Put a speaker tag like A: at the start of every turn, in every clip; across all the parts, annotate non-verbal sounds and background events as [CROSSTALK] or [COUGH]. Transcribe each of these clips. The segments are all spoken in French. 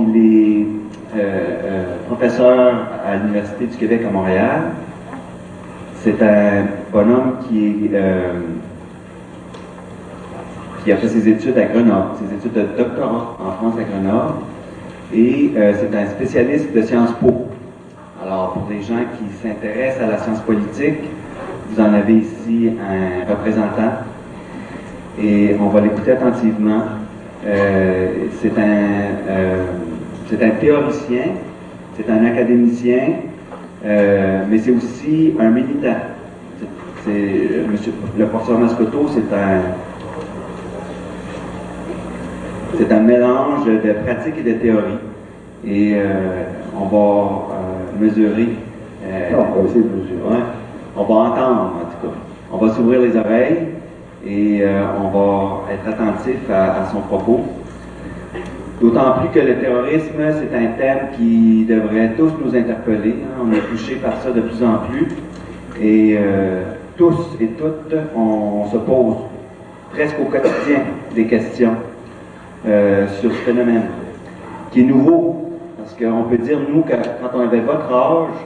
A: il est euh, euh, professeur à l'Université du Québec à Montréal. C'est un bonhomme qui, euh, qui a fait ses études à Grenoble, ses études de doctorat en France à Grenoble. Et c'est un spécialiste de Sciences Po. Alors, pour les gens qui s'intéressent à la science politique, vous en avez ici un représentant. Et on va l'écouter attentivement. c'est un c'est un théoricien, c'est un académicien, euh, mais c'est aussi un militant. C'est, monsieur, le professeur Mascoto, c'est un, c'est un mélange de pratique et de théorie. Et euh, on va euh, mesurer.
B: on va essayer de mesurer.
A: on va entendre, en tout cas. On va s'ouvrir les oreilles et on va être attentif à son propos. D'autant plus que le terrorisme, c'est un thème qui devrait tous nous interpeller. Hein. On est touché par ça de plus en plus. Et euh, tous et toutes, on, se pose presque au quotidien des questions euh, sur ce phénomène, qui est nouveau. Parce qu'on peut dire, nous, que quand on avait votre âge,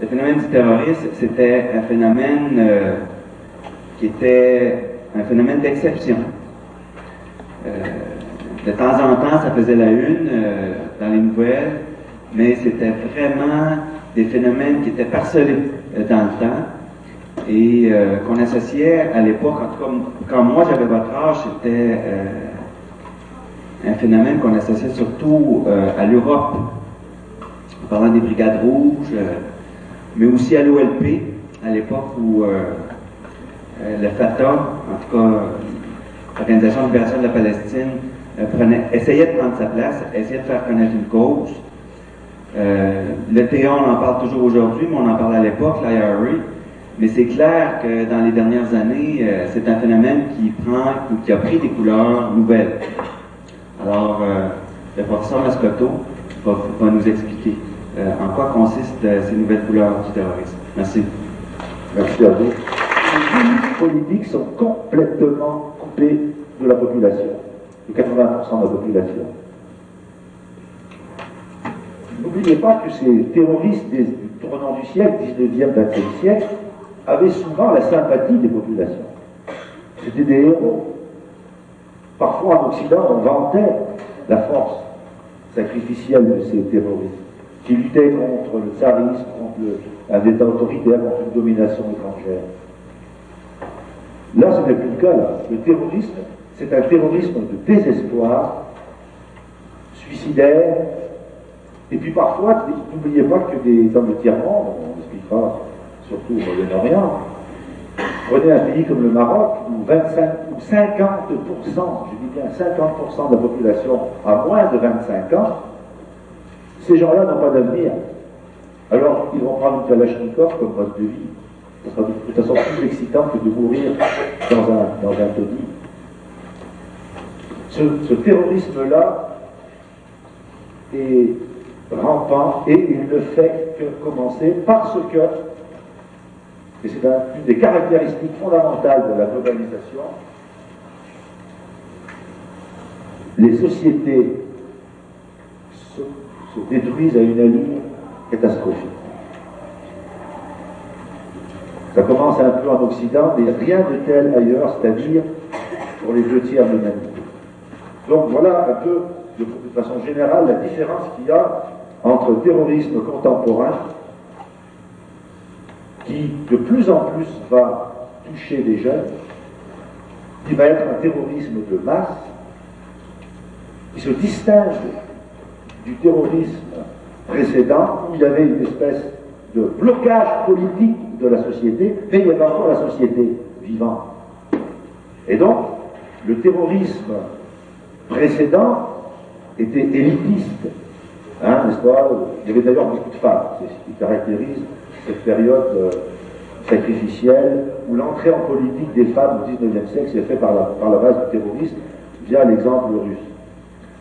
A: le phénomène du terrorisme, c'était un phénomène euh, qui était un phénomène d'exception de temps en temps, ça faisait la une euh, dans les nouvelles, mais c'était vraiment des phénomènes qui étaient parcelés euh, dans le temps. Et euh, qu'on associait à l'époque, en tout cas, quand moi j'avais votre âge, c'était un phénomène qu'on associait surtout à l'Europe, en parlant des brigades rouges, mais aussi à l'OLP, à l'époque où le Fatah, en tout cas, l'Organisation de libération de la Palestine, euh, prenait, essayait de prendre sa place, essayait de faire connaître une cause. Euh, le TA, on en parle toujours aujourd'hui, mais on en parle à l'époque, l'IRA. Mais c'est clair que dans les dernières années, euh, c'est un phénomène qui prend qui a pris des couleurs nouvelles. Alors, le professeur Mascotto va, va nous expliquer en quoi consistent ces nouvelles couleurs du terrorisme. Merci.
B: Merci à vous. Les politiques sont complètement coupées de la population de 80% de la population. N'oubliez pas que ces terroristes des, du tournant du siècle, 19e, 20e siècle, avaient souvent la sympathie des populations. C'était des héros. Parfois en Occident, on vantait la force sacrificielle de ces terroristes, qui luttaient contre le tsarisme, contre un État autoritaire, contre une domination étrangère. Là, ce n'est plus le cas. Là. Le terrorisme c'est un terrorisme de désespoir, suicidaire, et puis parfois, n'oubliez pas que des, dans le tiers-monde, on expliquera surtout au Moyen-Orient, prenez un pays comme le Maroc, où 25 ou 50%, je dis bien 50% de la population a moins de 25 ans, ces gens-là n'ont pas d'avenir. Alors, ils vont prendre une Kalachnikov comme mode de vie. Ce sera de toute façon plus excitant que de mourir dans un, dans ce, terrorisme-là est rampant et il ne fait que commencer parce que, et c'est une des caractéristiques fondamentales de la globalisation, les sociétés se, détruisent à une allure catastrophique. Ça commence un peu en Occident, mais rien de tel ailleurs, c'est-à-dire pour les deux tiers de l'humanité. Donc voilà un peu, de, façon générale, la différence qu'il y a entre terrorisme contemporain, qui de plus en plus va toucher les jeunes, qui va être un terrorisme de masse, qui se distingue du terrorisme précédent, où il y avait une espèce de blocage politique de la société, mais il y avait encore la société vivante. Et donc, le terrorisme précédent était élitiste. Hein, pas? Il y avait d'ailleurs beaucoup de femmes. C'est ce qui caractérise cette période euh, sacrificielle où l'entrée en politique des femmes au XIXe siècle s'est faite par la, par la base du terrorisme via l'exemple russe.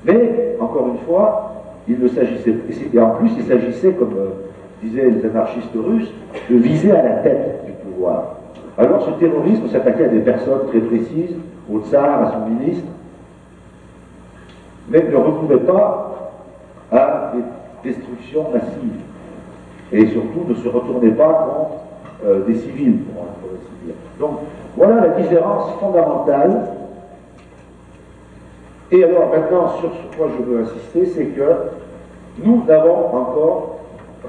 B: Mais, encore une fois, il ne s'agissait, et en plus il s'agissait, comme euh, disaient les anarchistes russes, de viser à la tête du pouvoir. Alors ce terrorisme s'attaquait à des personnes très précises, au tsar, à son ministre, mais ne retrouvait pas à des destructions massives. Et surtout, ne se retournez pas contre euh, des civils, pour ainsi dire. Donc, voilà la différence fondamentale. Et alors, maintenant, sur ce quoi je veux insister, c'est que nous n'avons encore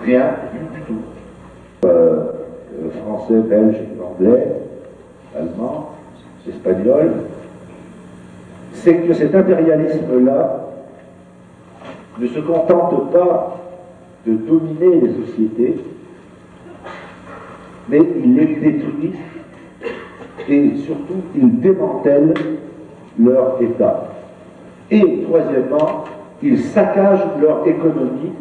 B: rien vu du tout. Euh, euh, français, belge, anglais, allemand, espagnol, c'est que cet impérialisme-là ne se contente pas de dominer les sociétés, mais il les détruit et surtout il démantèle leur État. Et troisièmement, il saccage leur économie,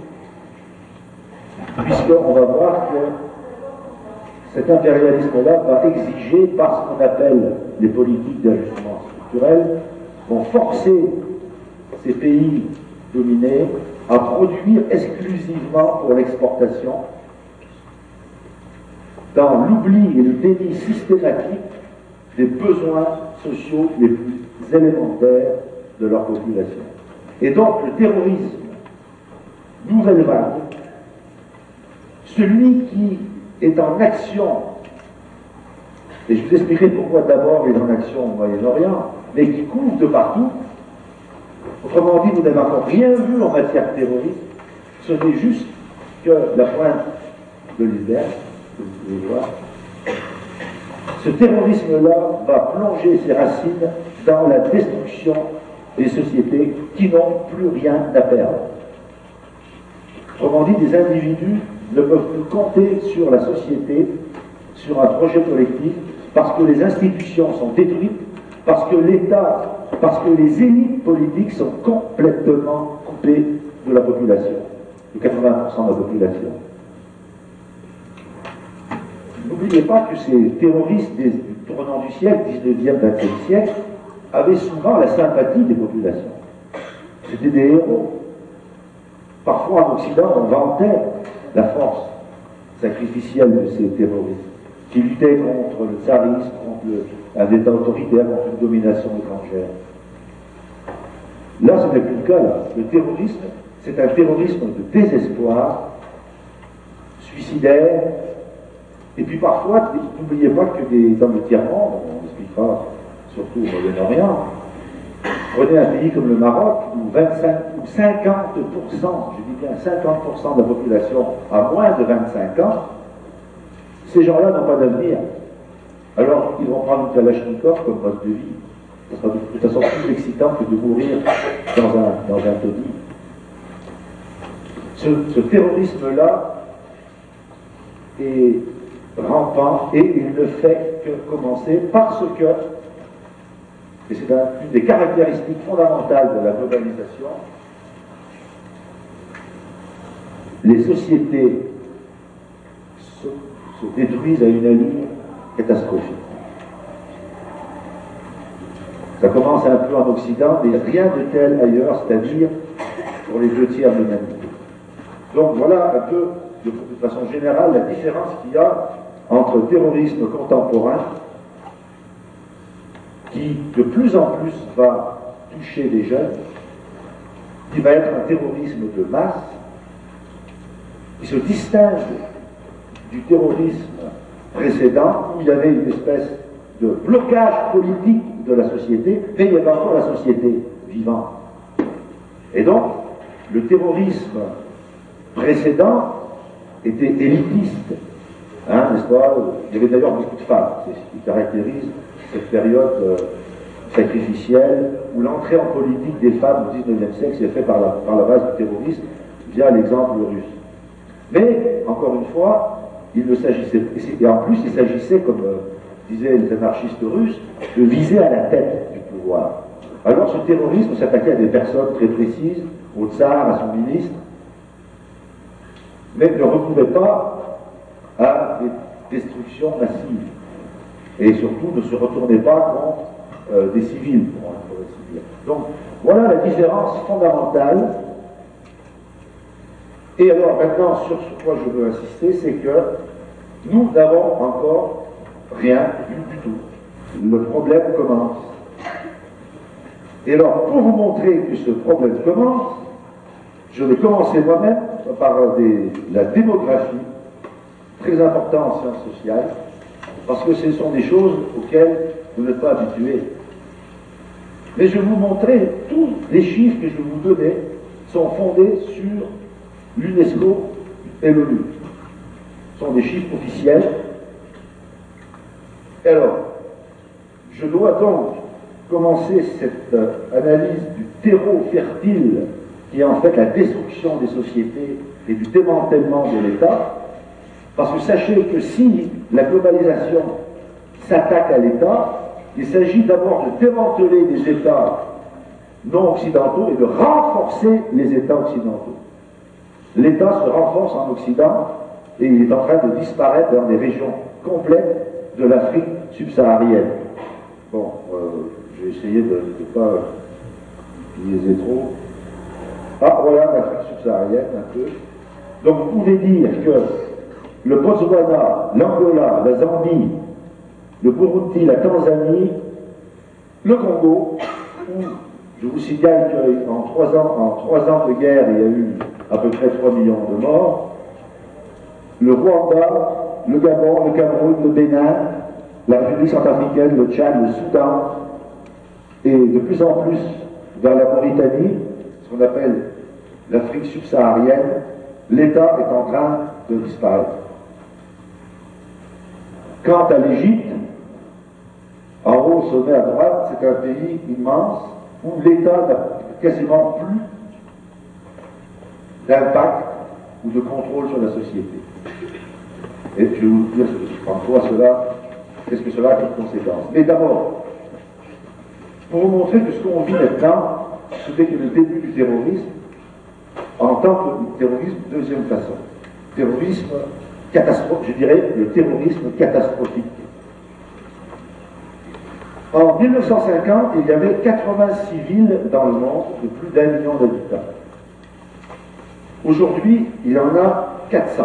B: puisqu'on va voir que cet impérialisme-là va exiger, par ce qu'on appelle les politiques d'ajustement structurel, vont forcer ces pays dominés à produire exclusivement pour l'exportation, dans l'oubli et le déni systématique des besoins sociaux les plus élémentaires de leur population. Et donc le terrorisme, nouvelle vague, celui qui est en action, et je vous expliquerai pourquoi d'abord il est en action au Moyen-Orient, mais qui couvre de partout, autrement dit, vous n'avez encore rien vu en matière terroriste, ce n'est juste que la pointe de l'iceberg, que vous pouvez voir. Ce terrorisme-là va plonger ses racines dans la destruction des sociétés qui n'ont plus rien à perdre. Autrement dit, des individus ne peuvent plus compter sur la société, sur un projet collectif, parce que les institutions sont détruites, parce que l'État, parce que les élites politiques sont complètement coupées de la population, de 80% de la population. N'oubliez pas que ces terroristes du tournant du siècle, 19e, 20e siècle, avaient souvent la sympathie des populations. C'était des héros. Parfois en Occident, on vantait la force sacrificielle de ces terroristes, qui luttaient contre le tsarisme, contre un État autoritaire, contre une domination étrangère. Là, ce n'est plus le cas. Le terrorisme, c'est un terrorisme de désespoir, suicidaire, et puis parfois, n'oubliez pas que des, dans le tiers-monde, on expliquera surtout au Moyen-Orient, Prenez un pays comme le Maroc, où 25 ou 50%, je dis bien 50% de la population a moins de 25 ans, ces gens-là n'ont pas d'avenir. Alors, ils vont prendre une kalachnikov comme mode de vie. Ce sera de toute façon plus excitant que de mourir dans un, dans un taudis. Ce, ce terrorisme-là est rampant et il ne fait que commencer parce que et c'est une des caractéristiques fondamentales de la globalisation, les sociétés se, détruisent à une allure catastrophique. Ça commence un peu en Occident, mais rien de tel ailleurs, c'est-à-dire pour les deux tiers de l'humanité. Donc voilà un peu, de, de façon générale, la différence qu'il y a entre terrorisme contemporain qui de plus en plus va toucher les jeunes, qui va être un terrorisme de masse, qui se distingue du terrorisme précédent, où il y avait une espèce de blocage politique de la société, mais il y avait encore la société vivante. Et donc, le terrorisme précédent était élitiste, hein, n'est-ce pas? Il y avait d'ailleurs beaucoup de femmes, c'est ce qui caractérise cette période euh, sacrificielle où l'entrée en politique des femmes au XIXe siècle s'est faite par la, par la base du terrorisme via l'exemple russe. Mais, encore une fois, il et en plus il s'agissait, comme euh, disaient les anarchistes russes, de viser à la tête du pouvoir. Alors ce terrorisme s'attaquait à des personnes très précises, au tsar, à son ministre, mais ne recouvrait pas à des destructions massives et surtout ne se retournez pas contre euh, des civils, pour ainsi dire. Donc voilà la différence fondamentale. Et alors maintenant, sur ce quoi je veux insister, c'est que nous n'avons encore rien vu du tout. Le problème commence. Et alors, pour vous montrer que ce problème commence, Je vais commencer moi-même par la démographie, très importante en sciences sociales, parce que ce sont des choses auxquelles vous n'êtes pas habitués. Mais je vais vous montrer, tous les chiffres que je vais vous donner sont fondés sur l'UNESCO et l'ONU. Ce sont des chiffres officiels. Alors, je dois donc commencer cette euh, analyse du terreau fertile qui est en fait la destruction des sociétés et du démantèlement de l'État, parce que sachez que si la globalisation s'attaque à l'État, il s'agit d'abord de démanteler des États non occidentaux et de renforcer les États occidentaux. L'État se renforce en Occident et il est en train de disparaître dans des régions complètes de l'Afrique subsaharienne. Bon, euh, je vais essayer de ne pas liaiser trop. Ah, voilà l'Afrique subsaharienne un peu. Donc vous pouvez dire que le Botswana, l'Angola, la Zambie, le Burundi, la Tanzanie, le Congo, où je vous signale qu'en trois ans, en trois ans de guerre, il y a eu à peu près 3 millions de morts, le Rwanda, le Gabon, le Cameroun, le Bénin, la République centrafricaine, le Tchad, le Soudan, et de plus en plus vers la Mauritanie, ce qu'on appelle l'Afrique subsaharienne, l'État est en train de disparaître. Quant à l'Égypte, en haut, au sommet à droite, c'est un pays immense où l'État n'a quasiment plus d'impact ou de contrôle sur la société. Et je vais vous dire quoi cela, qu'est-ce que cela a comme conséquence? Mais d'abord, pour vous montrer que ce qu'on vit maintenant, que le début du terrorisme, en tant que terrorisme deuxième façon. Terrorisme catastrophique, je dirais le terrorisme catastrophique. En 1950, il y avait 86 villes dans le monde de plus d'un million d'habitants. Aujourd'hui, il en a 400.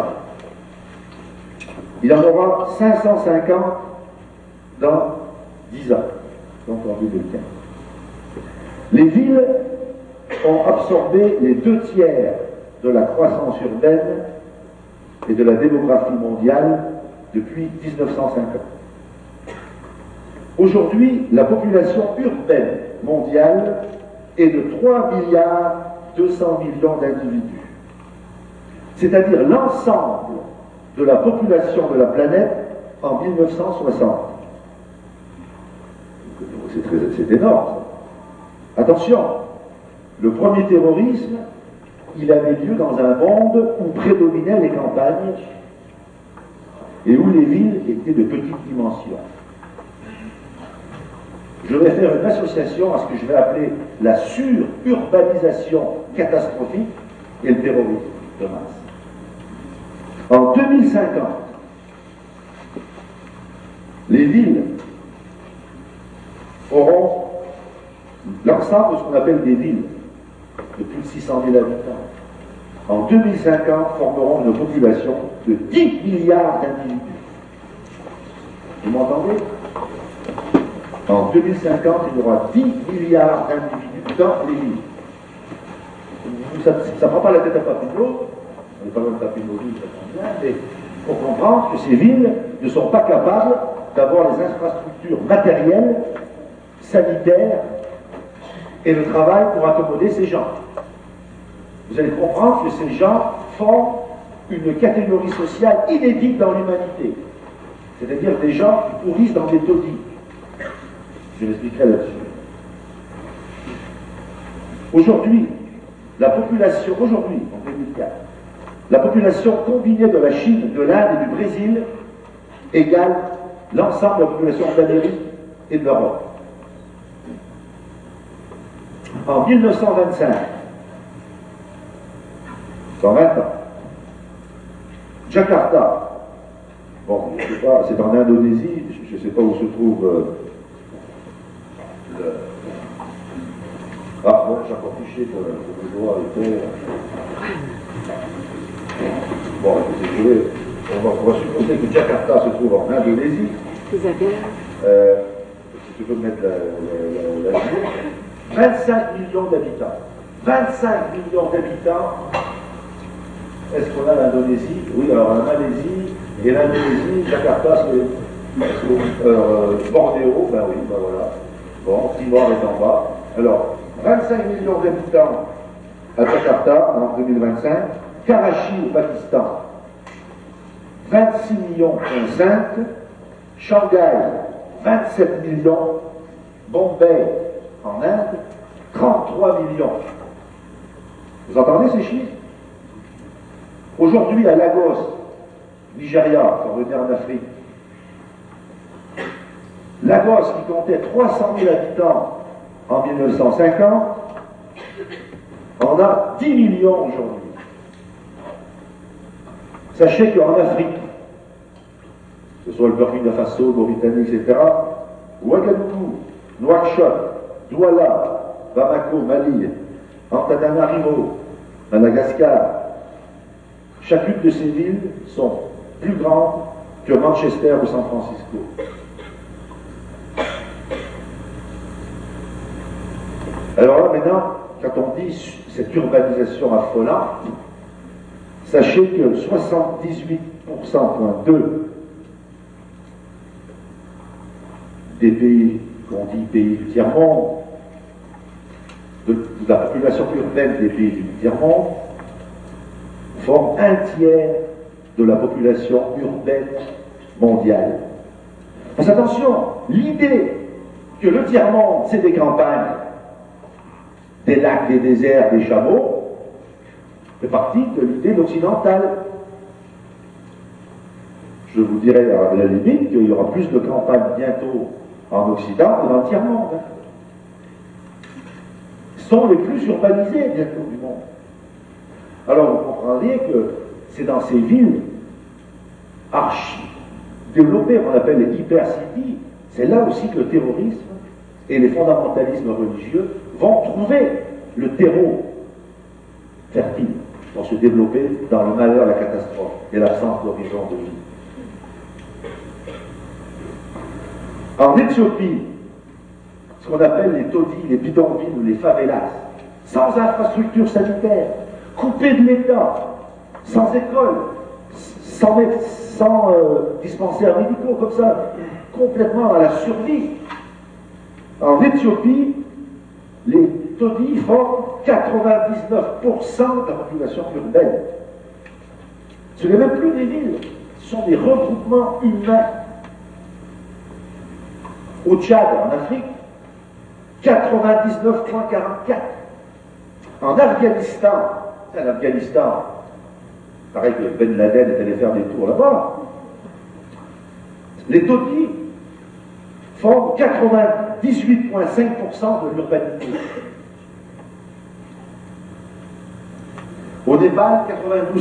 B: Il en aura 550 dans 10 ans, donc en 2015. Les villes ont absorbé les deux tiers de la croissance urbaine et de la démographie mondiale depuis 1950. Aujourd'hui, la population urbaine mondiale est de 3 milliards 200 millions d'individus. C'est-à-dire l'ensemble de la population de la planète en 1960. C'est énorme. Attention, le premier terrorisme, il avait lieu dans un monde où prédominaient les campagnes et où les villes étaient de petite dimension je vais faire une association à ce que je vais appeler la sururbanisation catastrophique et le terrorisme de masse. En 2050, les villes auront l'ensemble de ce qu'on appelle des villes de plus de 600 000 habitants. En 2050, formeront une population de 10 milliards d'individus. Vous m'entendez? En 2050, il y aura 10 milliards d'individus dans les villes. Ça ne prend pas la tête à Papineau, on loin de ça bien, mais il faut comprendre que ces villes ne sont pas capables d'avoir les infrastructures matérielles, sanitaires et le travail pour accommoder ces gens. Vous allez comprendre que ces gens font une catégorie sociale inédite dans l'humanité. C'est-à-dire des gens qui pourrissent dans des taudis. Je l'expliquerai là-dessus. Aujourd'hui, la population, aujourd'hui, en 2004, la population combinée de la Chine, de l'Inde et du Brésil égale l'ensemble de la population d'Amérique et de l'Europe. En 1925, 120 ans, Jakarta, bon, je sais pas, c'est en Indonésie, je ne sais pas où se trouve euh, ah bon, j'ai encore fiché que, le doigt était. Bon, désolé, on va, on va supposer que Jakarta se trouve en Indonésie. Isabelle. Euh, si tu peux mettre la, la, 25 millions d'habitants. 25 millions d'habitants. Est-ce qu'on a l'Indonésie? Oui, alors la Malaisie et l'Indonésie, Jakarta, c'est euh, Bornéo, ben oui, ben voilà. Bon, Timor est en bas. Alors, 25 millions d'habitants à Jakarta en 2025, Karachi au Pakistan, 26 millions 5, Shanghai, 27 millions, Bombay en Inde, 33 millions. Vous entendez ces chiffres? Aujourd'hui à Lagos, Nigeria, pour revenir en Afrique, Lagos qui comptait 300 000 habitants en 1950, en a 10 millions aujourd'hui. Sachez qu'en Afrique, que ce soit le Burkina Faso, Mauritanie, etc., Ouagadougou, Nouakchott, Douala, Bamako, Mali, Antananarivo, Madagascar, chacune de ces villes sont plus grandes que Manchester ou San Francisco. Alors là, maintenant, quand on dit cette urbanisation affolante, sachez que 78,2% des pays qu'on dit pays du tiers-monde, de, la population urbaine des pays du tiers-monde, forment un tiers de la population urbaine mondiale. Parce attention, l'idée que le tiers-monde, c'est des campagnes, des lacs, des déserts, des chameaux, fait partie de l'idée occidentale. Je vous dirais à la limite qu'il y aura plus de campagnes bientôt en Occident que dans le tiers-monde. sont les plus urbanisés bientôt du monde. Alors vous comprendrez que c'est dans ces villes archi développées, qu'on appelle les hyper-cities, c'est là aussi que le terrorisme et les fondamentalismes religieux vont trouver le terreau fertile pour se développer dans le malheur, la catastrophe et l'absence d'horizon de vie. En Éthiopie, ce qu'on appelle les taudis, les bidonvilles ou les favelas, sans infrastructure sanitaire, coupés de l'État, sans école, sans, sans euh, dispensaires médicaux, comme ça, complètement à la survie. En Éthiopie, les taudis forment 99% de la population urbaine. Ce n'est même plus des villes, ce sont des regroupements humains. Au Tchad, en Afrique, 99,44. En Afghanistan, en Afghanistan, pareil que Ben Laden est allé faire des tours là-bas, les taudis forment 98,5% de l'urbanité. Népal,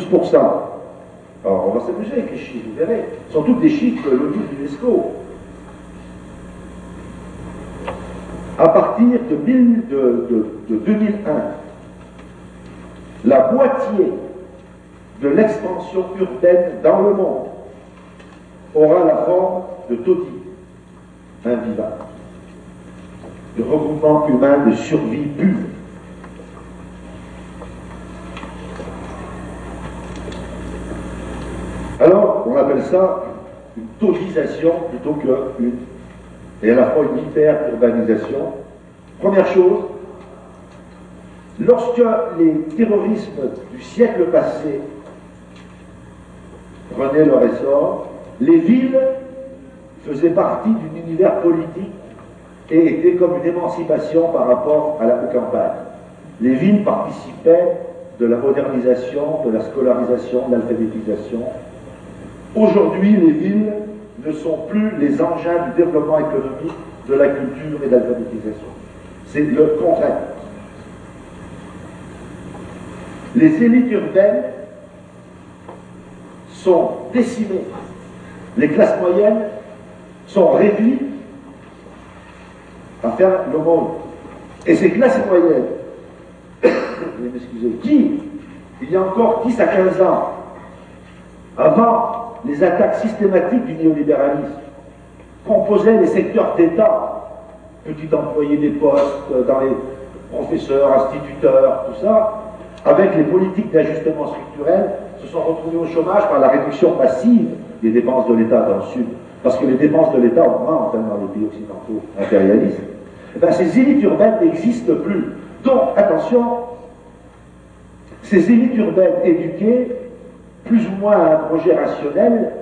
B: 92%. Alors, on va s'amuser avec les chiffres, vous verrez. Ce sont tous des chiffres de l'UNESCO. À partir de, de 2001, la moitié de l'expansion urbaine dans le monde aura la forme de taudis invivable, de regroupement humain de survie pure. Alors, on appelle ça une taudisation plutôt qu'une, et à la fois une hyper-urbanisation. Première chose, lorsque les terrorismes du siècle passé prenaient leur essor, les villes faisaient partie d'un univers politique et étaient comme une émancipation par rapport à la campagne. Les villes participaient de la modernisation, de la scolarisation, de l'alphabétisation. Aujourd'hui, les villes ne sont plus les engins du développement économique, de la culture et de l'alphabétisation. C'est le contraire. Les élites urbaines sont décimées. Les classes moyennes sont réduites à faire le monde. Et ces classes moyennes, [COUGHS] excusez, qui, il y a encore 10 à 15 ans, avant les attaques systématiques du néolibéralisme, composaient les secteurs d'État, petits employés des postes, dans les professeurs, instituteurs, tout ça, avec les politiques d'ajustement structurel, se sont retrouvés au chômage par la réduction massive des dépenses de l'État dans le Sud. Parce que les dépenses de l'État augmentent hein, dans les pays occidentaux impérialistes. Eh ben, ces élites urbaines n'existent plus. Donc, attention, ces élites urbaines éduquées, plus ou moins un projet rationnel,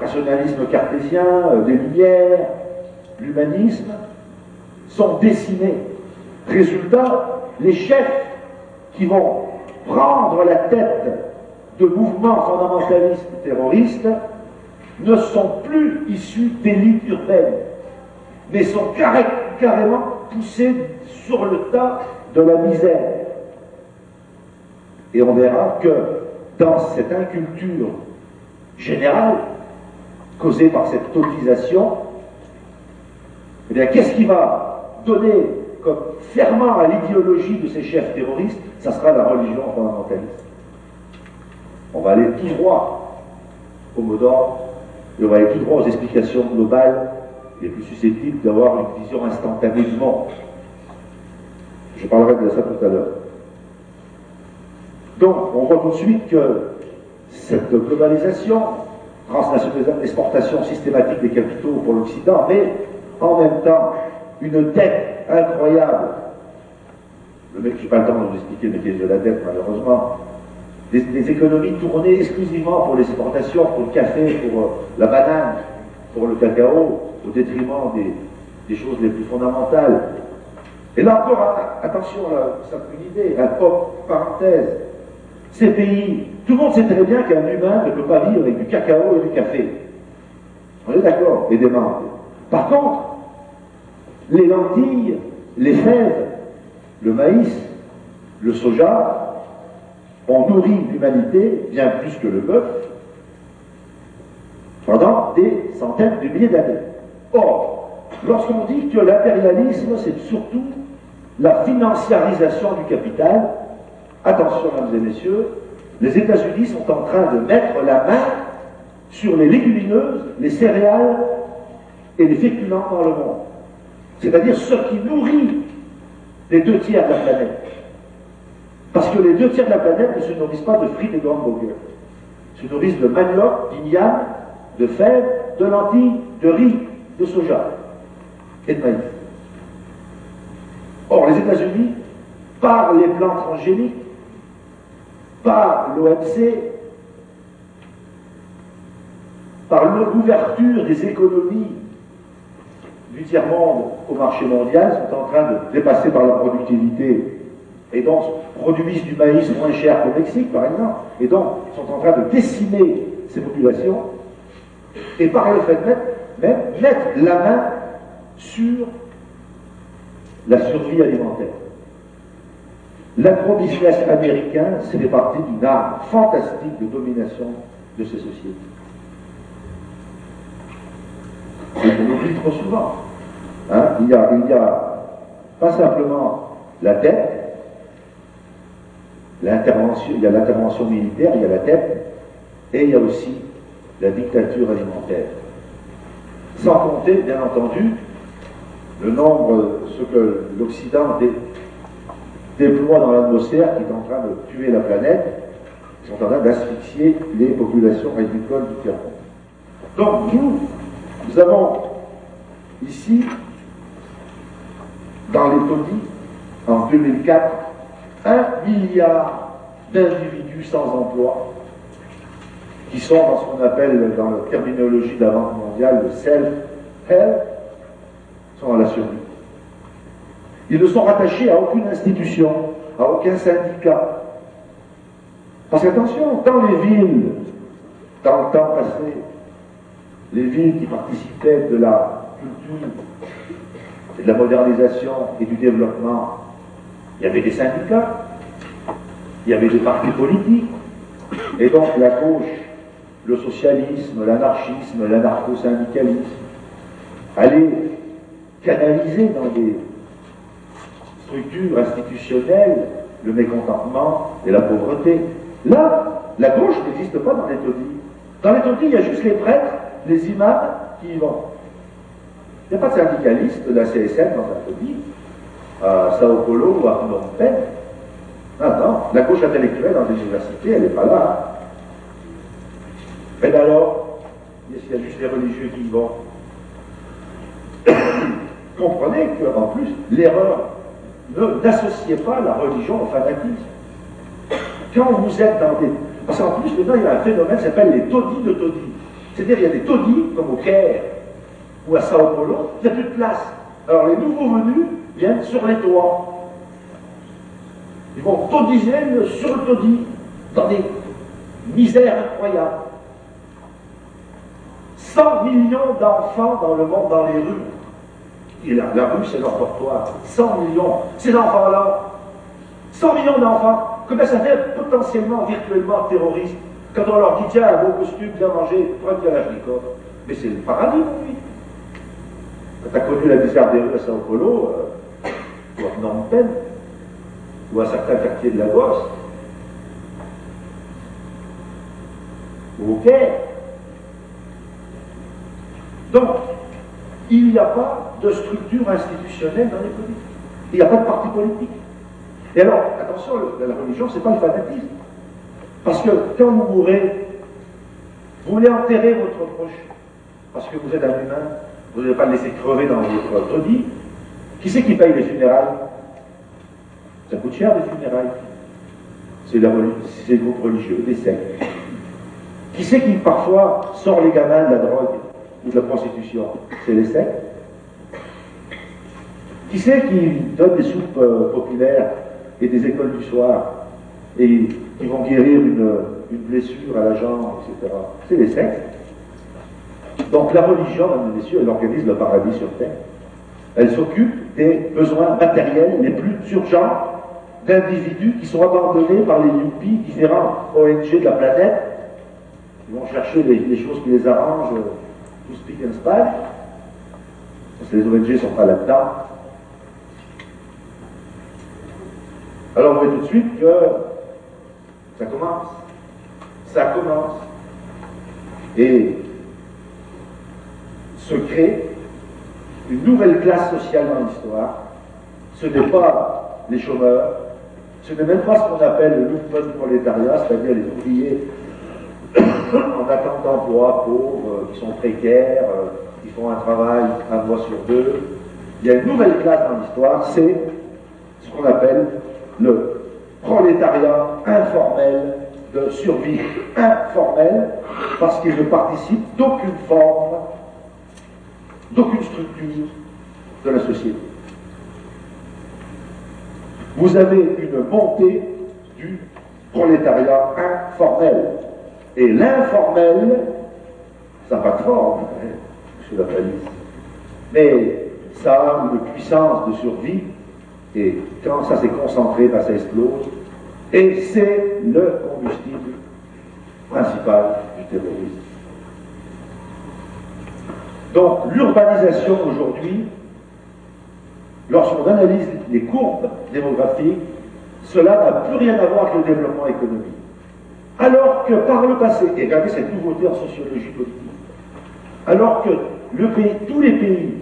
B: rationalisme cartésien, euh, des Lumières, l'humanisme, sont décimées. Résultat, les chefs qui vont prendre la tête de mouvements fondamentalistes terroristes ne sont plus issus d'élites urbaines, mais sont carrément poussés sur le tas de la misère. Et on verra que dans cette inculture générale, causée par cette totalisation, eh bien, qu'est-ce qui va donner comme ferment à l'idéologie de ces chefs terroristes? Ça sera la religion fondamentaliste. On va aller tout droit au mot d'ordre et on va aller tout droit aux explications globales les plus susceptibles d'avoir une vision instantanée du monde. Je parlerai de ça tout à l'heure. Donc, on voit tout de suite que cette globalisation, transnationalisation, exportation systématique des capitaux pour l'Occident, mais en même temps une dette incroyable. Le mec, je n'ai pas le temps de vous expliquer le métier de la dette, malheureusement. Des, économies tournées exclusivement pour les exportations, pour le café, pour euh, la banane, pour le cacao, au détriment des, choses les plus fondamentales. Et là encore, attention, ça peut une idée, un pop, parenthèse. Ces pays, tout le monde sait très bien qu'un humain ne peut pas vivre avec du cacao et du café. On est d'accord Et des. Par contre, les lentilles, les fèves, le maïs, le soja ont nourri l'humanité bien plus que le bœuf pendant des centaines de milliers d'années. Or, lorsqu'on dit que l'impérialisme, c'est surtout la financiarisation du capital, attention, mesdames et messieurs, les États-Unis sont en train de mettre la main sur les légumineuses, les céréales et les féculents dans le monde. C'est-à-dire ce qui nourrit les deux tiers de la planète. Parce que les deux tiers de la planète ne se nourrissent pas de frites et de hamburgers. Ils se nourrissent de manioc, d'igname, de fèves, de lentilles, de riz, de soja et de maïs. Or, les États-Unis, par les plans transgéniques, par l'OMC, par l'ouverture des économies du tiers-monde au marché mondial sont en train de dépasser par leur productivité et donc produisent du maïs moins cher qu'au Mexique, par exemple, et donc sont en train de décimer ces populations, et par le fait mettre, même, mettre la main sur la survie alimentaire. L'agro-business américain, c'est fait partie d'une arme fantastique de domination de ces sociétés. On oublie trop souvent. Hein, il, y a, pas simplement la dette, il y a l'intervention militaire, il y a la dette, et il y a aussi la dictature alimentaire. Sans compter, bien entendu, le nombre, ce que l'Occident déploie dans l'atmosphère qui est en train de tuer la planète, qui sont en train d'asphyxier les populations agricoles du tiers Donc nous, nous avons ici, dans les en 2004, un milliard d'individus sans emploi qui sont dans ce qu'on appelle, dans la terminologie de la Banque mondiale, le self-help, sont à la survie. Ils ne sont rattachés à aucune institution, à aucun syndicat. Parce qu'attention, dans les villes, dans le temps passé, les villes qui participaient de la culture, de la modernisation et du développement, il y avait des syndicats, il y avait des partis politiques, et donc la gauche, le socialisme, l'anarchisme, l'anarcho-syndicalisme, allaient canaliser dans des structures institutionnelles le mécontentement et la pauvreté. Là, la gauche n'existe pas dans les. Dans les il y a juste les prêtres, les imams qui y vont. Il n'y a pas de syndicaliste de la CSN dans un à Sao Paulo ou à Phnom Penh. Non, non, la gauche intellectuelle dans les universités, elle n'est pas là. Mais alors, qu'il y a juste les religieux qui y vont? [COUGHS] Comprenez qu'en plus, l'erreur, n'associez pas la religion au fanatisme. Quand vous êtes dans des... Parce qu'en plus, maintenant, il y a un phénomène qui s'appelle les taudis de taudis. C'est-à-dire, il y a des taudis, comme au Caire ou à Sao Paulo, il n'y a plus de place. Alors, les nouveaux venus viennent sur les toits. Ils vont taudiser sur le taudis, dans des misères incroyables. 100 millions d'enfants dans le monde, dans les rues. Et la, rue, c'est leur portoir. 100 millions. Ces enfants-là, 100 millions d'enfants, comment ça fait potentiellement, virtuellement terroristes Quand on leur dit, tiens, un beau costume, bien manger, prends un Kalachnikov. Mais c'est le paradis pour lui. Quand tu as connu la misère des rues à Sao Paulo, euh, ou à Phnom ou à certains quartiers de la Bosse, ou au Caire. Donc, il n'y a pas de structure institutionnelle dans les politiques. Il n'y a pas de parti politique. Et alors, attention, la religion, ce n'est pas le fanatisme. Parce que quand vous mourrez, vous voulez enterrer votre proche, parce que vous êtes un humain, vous n'allez pas le laisser crever dans votre taudis. Qui c'est qui paye les funérailles? Ça coûte cher les funérailles. C'est le groupe religieux, des sectes. Qui c'est qui parfois sort les gamins de la drogue? De la prostitution C'est les sectes. Qui c'est qui donne des soupes euh, populaires et des écoles du soir et qui vont guérir une, blessure à la jambe, etc. C'est les sectes. Donc la religion, mesdames et messieurs, elle organise le paradis sur terre. Elle s'occupe des besoins matériels les plus urgents d'individus qui sont abandonnés par les yuppies, différents ONG de la planète. Ils vont chercher les, choses qui les arrangent, tout speak and spy. Parce que les ONG ne sont pas là-dedans. Alors on voit tout de suite que ça commence. Ça commence. Et se crée une nouvelle classe sociale dans l'histoire. Ce n'est pas les chômeurs, ce n'est même pas ce qu'on appelle le mouvement prolétariat, c'est-à-dire les ouvriers [COUGHS] en attente d'emploi, pauvres, euh, qui sont précaires, euh, qui font un travail un mois sur deux. Il y a une nouvelle classe dans l'histoire, c'est ce qu'on appelle le prolétariat informel de survie informelle, parce qu'il ne participe d'aucune forme d'aucune structure de la société. Vous avez une montée du prolétariat informel. Et l'informel, ça n'a pas de forme, hein, monsieur la police. Mais ça a une puissance de survie, et quand ça s'est concentré, ben, ça explose. Et c'est le combustible principal du terrorisme. Donc l'urbanisation aujourd'hui, lorsqu'on analyse les courbes démographiques, cela n'a plus rien à voir avec le développement économique. Alors que par le passé, et regardez cette nouveauté en sociologie politique, alors que tous les pays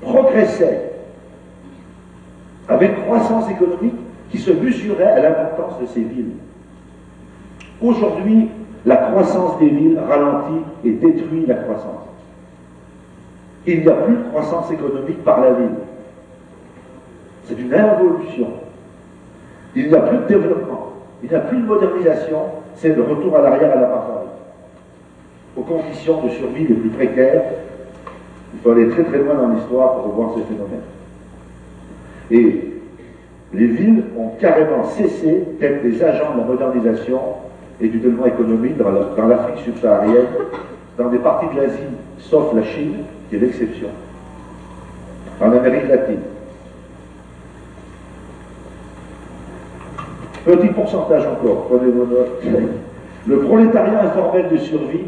B: progressaient avec croissance économique qui se mesurait à l'importance de ces villes. Aujourd'hui, la croissance des villes ralentit et détruit la croissance il n'y a plus de croissance économique par la ville. C'est une involution. Il n'y a plus de développement. Il n'y a plus de modernisation. C'est le retour à l'arrière à la barbarie. Aux conditions de survie les plus précaires, il faut aller très très loin dans l'histoire pour voir ces phénomènes. Et les villes ont carrément cessé d'être des agents de la modernisation et du développement économique dans l'Afrique subsaharienne, dans des parties de l'Asie, sauf la Chine, qui est l'exception. En Amérique latine. Petit pourcentage encore, prenez vos notes. Le prolétariat informel de survie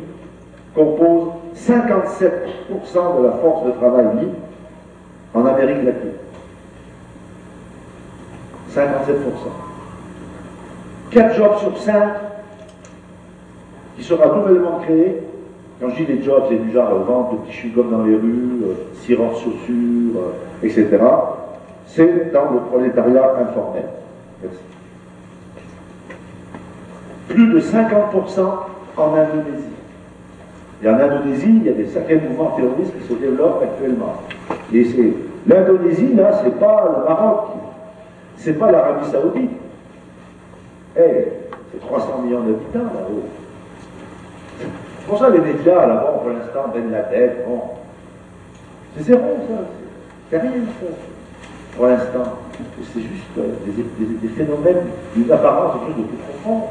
B: compose 57% de la force de travail libre en Amérique latine. 57%. 4 jobs sur 5 qui sera nouvellement créés quand je dis des jobs, c'est du genre vente de petits chewing dans les rues, euh, de chaussures, euh, etc. c'est dans le prolétariat informel. Merci. Plus de 50% en Indonésie. Et en Indonésie, il y a des sacrés mouvements terroristes qui se développent actuellement. Et c'est l'Indonésie, là, c'est pas le Maroc, c'est pas l'Arabie Saoudite. Eh, c'est 300 millions d'habitants là-haut. C'est pour ça les médias, là, bon, pour l'instant, Ben tête, bon. C'est zéro, ça. C'est rien, ça. Pour l'instant. C'est juste euh, des, phénomènes d'une apparence de de tout profond.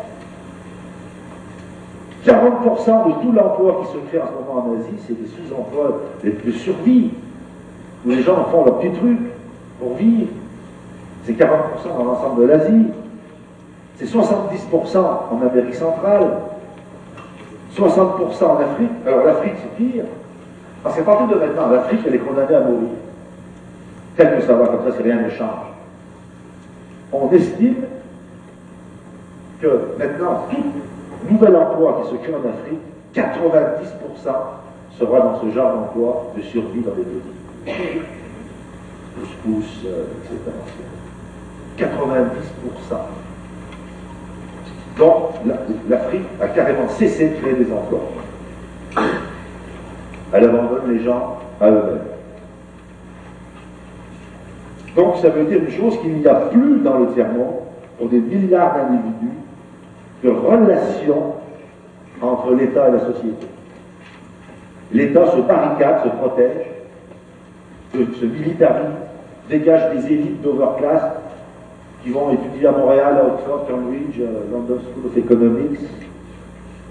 B: 40% de tout l'emploi qui se crée en ce moment en Asie, c'est des sous-emplois de survie, où les gens font leur petit truc pour vivre. C'est 40% dans l'ensemble de l'Asie. C'est 70% en Amérique centrale. 60% en Afrique. Alors l'Afrique, c'est pire. Parce qu'à partir de maintenant, l'Afrique, elle est condamnée à mourir. Tel que ça va comme ça, si rien ne change. On estime que maintenant, tout nouvel emploi qui se crée en Afrique, 90% sera dans ce genre d'emploi de survie dans les pays. Pousse, euh, etc. 90%. Donc, l'Afrique a carrément cessé de créer des emplois. Elle abandonne les gens à eux-mêmes. Donc, ça veut dire une chose qu'il n'y a plus dans le tiers-monde, pour des milliards d'individus, de relation entre l'État et la société. L'État se barricade, se protège, se militarise, dégage des élites d'overclass qui vont étudier à Montréal, à Oxford, Cambridge, euh, London School of Economics,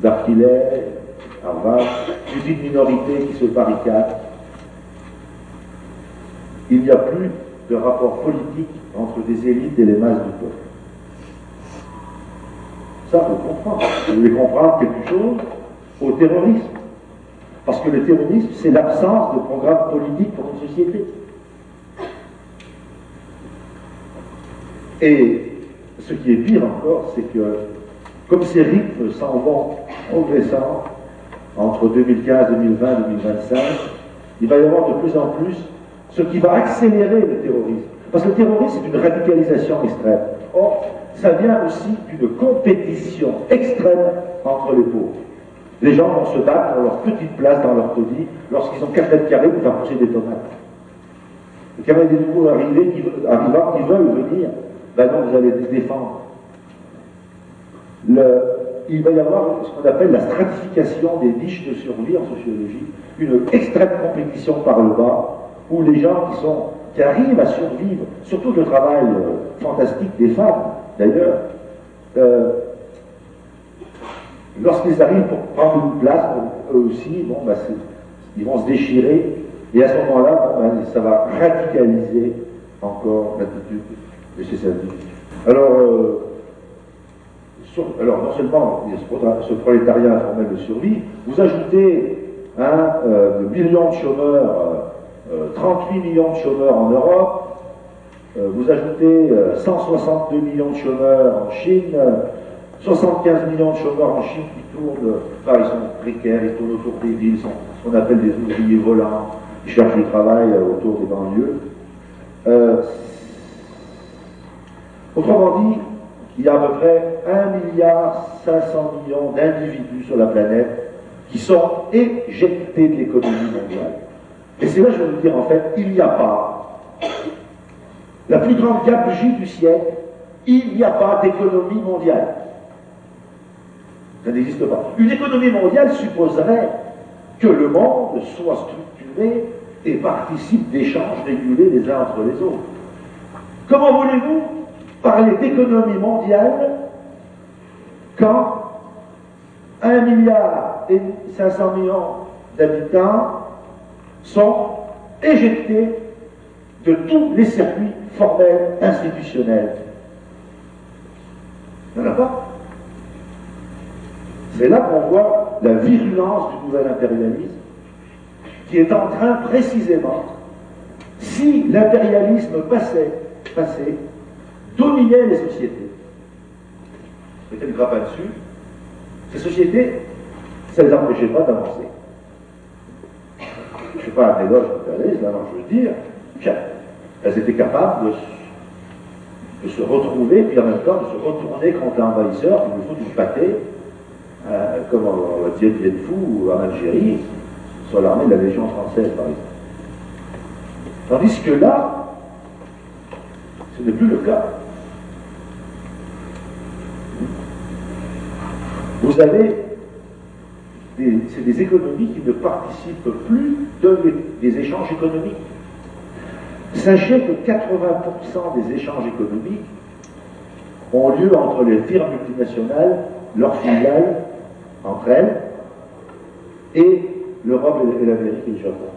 B: Darfilet, Harvard, une petite minorité qui se barricade. Il n'y a plus de rapport politique entre des élites et les masses du peuple. Ça, vous comprendre. Vous voulez comprendre quelque chose au terrorisme. Parce que le terrorisme, c'est l'absence de programme politique pour une société. Et ce qui est pire encore, c'est que comme ces rythmes s'en vont progressant entre 2015, 2020, 2025, il va y avoir de plus en plus ce qui va accélérer le terrorisme. Parce que le terrorisme, c'est une radicalisation extrême. Or, ça vient aussi d'une compétition extrême entre les pauvres. Les gens vont se battre pour leur petite place dans leur taudis lorsqu'ils ont 4 mètres carrés pour faire pousser des tomates. Et quand il y a des nouveaux arrivés qui, arrivants qui veulent venir, ben non, vous allez les défendre. il va y avoir ce qu'on appelle la stratification des niches de survie en sociologie, une extrême compétition par le bas, où les gens qui, qui arrivent à survivre, surtout le travail euh, fantastique des femmes, D'ailleurs, euh, lorsqu'ils arrivent pour prendre une place, eux aussi, bon, bah, ils vont se déchirer, et à ce moment-là, bah, ça va radicaliser encore l'attitude de ces individus. Alors, euh, alors, non seulement ce prolétariat informel de survie, vous ajoutez un euh, millions de chômeurs, 38 millions de chômeurs en Europe, euh, vous ajoutez 162 euh, millions de chômeurs en Chine, 75 millions de chômeurs en Chine qui tournent, enfin ils sont précaires, ils tournent autour des villes, sont ce qu'on appelle des ouvriers volants, ils cherchent du travail euh, autour des banlieues. autrement dit, il y a à peu près 1 milliard 500 millions d'individus sur la planète qui sont éjectés de l'économie mondiale. Et c'est là que je veux vous dire, en fait, il n'y a pas la plus grande gabegie du siècle, il n'y a pas d'économie mondiale. Ça n'existe pas. Une économie mondiale supposerait que le monde soit structuré et participe d'échanges régulés les uns entre les autres. Comment voulez-vous parler d'économie mondiale quand 1 milliard et 500 millions d'habitants sont éjectés de tous les circuits formels, institutionnels. Il n'y en a pas. C'est là qu'on voit la virulence du nouvel impérialisme qui est en train précisément, si l'impérialisme passait, passait, dominait les sociétés. Mettez le grappin dessus. Ces sociétés, ça ne les empêchait pas d'avancer. Je ne suis pas un là, non, je veux dire, elles étaient capables de, se retrouver, puis en même temps de se retourner contre l'envahisseur, qui nous faut du pâté, euh, comme on va dire Phu en Algérie, sur l'armée de la Légion française, par exemple. Tandis que là, ce n'est plus le cas. Vous avez c'est des économies qui ne participent plus des échanges économiques. Sachez que 80% des échanges économiques ont lieu entre les firmes multinationales, leurs filiales, entre elles, et l'Europe et l'Amérique et le Japon.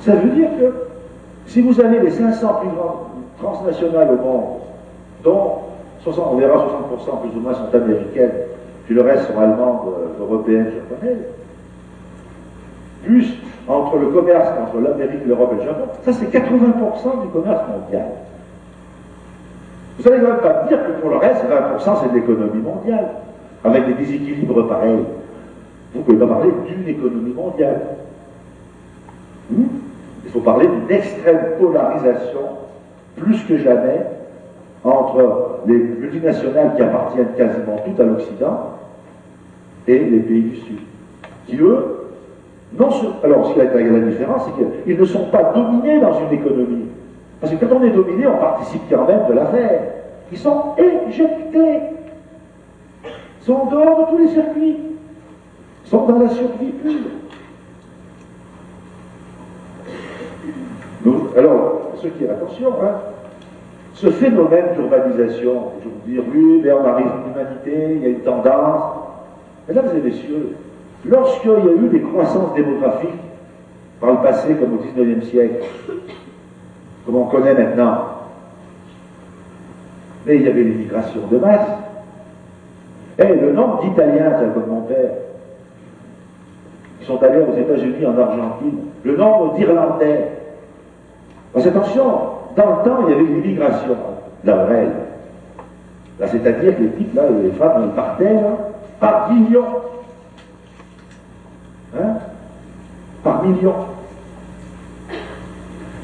B: Ça veut dire que si vous avez les 500 plus grandes transnationales au monde, dont 60, on verra 60% plus ou moins sont américaines, puis le reste sont allemandes, euh, européennes, japonaises, plus entre le commerce entre l'Amérique, l'Europe et le Japon, ça c'est 80% du commerce mondial. Vous n'allez même pas dire que pour le reste, 20% c'est de l'économie mondiale, avec des déséquilibres pareils. Vous ne pouvez pas parler d'une économie mondiale. Hmm? Il faut parler d'une extrême polarisation, plus que jamais, entre les multinationales qui appartiennent quasiment toutes à l'Occident et les pays du Sud, qui eux, non alors ce qui est la différence, c'est qu'ils ne sont pas dominés dans une économie. Parce que quand on est dominé, on participe quand même de l'affaire. Ils sont éjectés. Ils sont en dehors de tous les circuits. Ils sont dans la survie pure. alors, ceux qui, attention, hein, ce phénomène d'urbanisation, je vous dire, oui, mais on arrive à l'humanité, il y a une tendance. Mesdames et messieurs, lorsqu'il y a eu des croissances démographiques, par le passé comme au XIXe siècle, comme on connaît maintenant, mais il y avait l'immigration de masse. Et le nombre d'Italiens, c'est comme mon père, qui sont allés aux États-Unis, en Argentine, le nombre d'Irlandais. Attention, dans le temps, il y avait une immigration, la vraie. C'est-à-dire que les types, là, les femmes, elles partaient, par millions. Hein Par millions.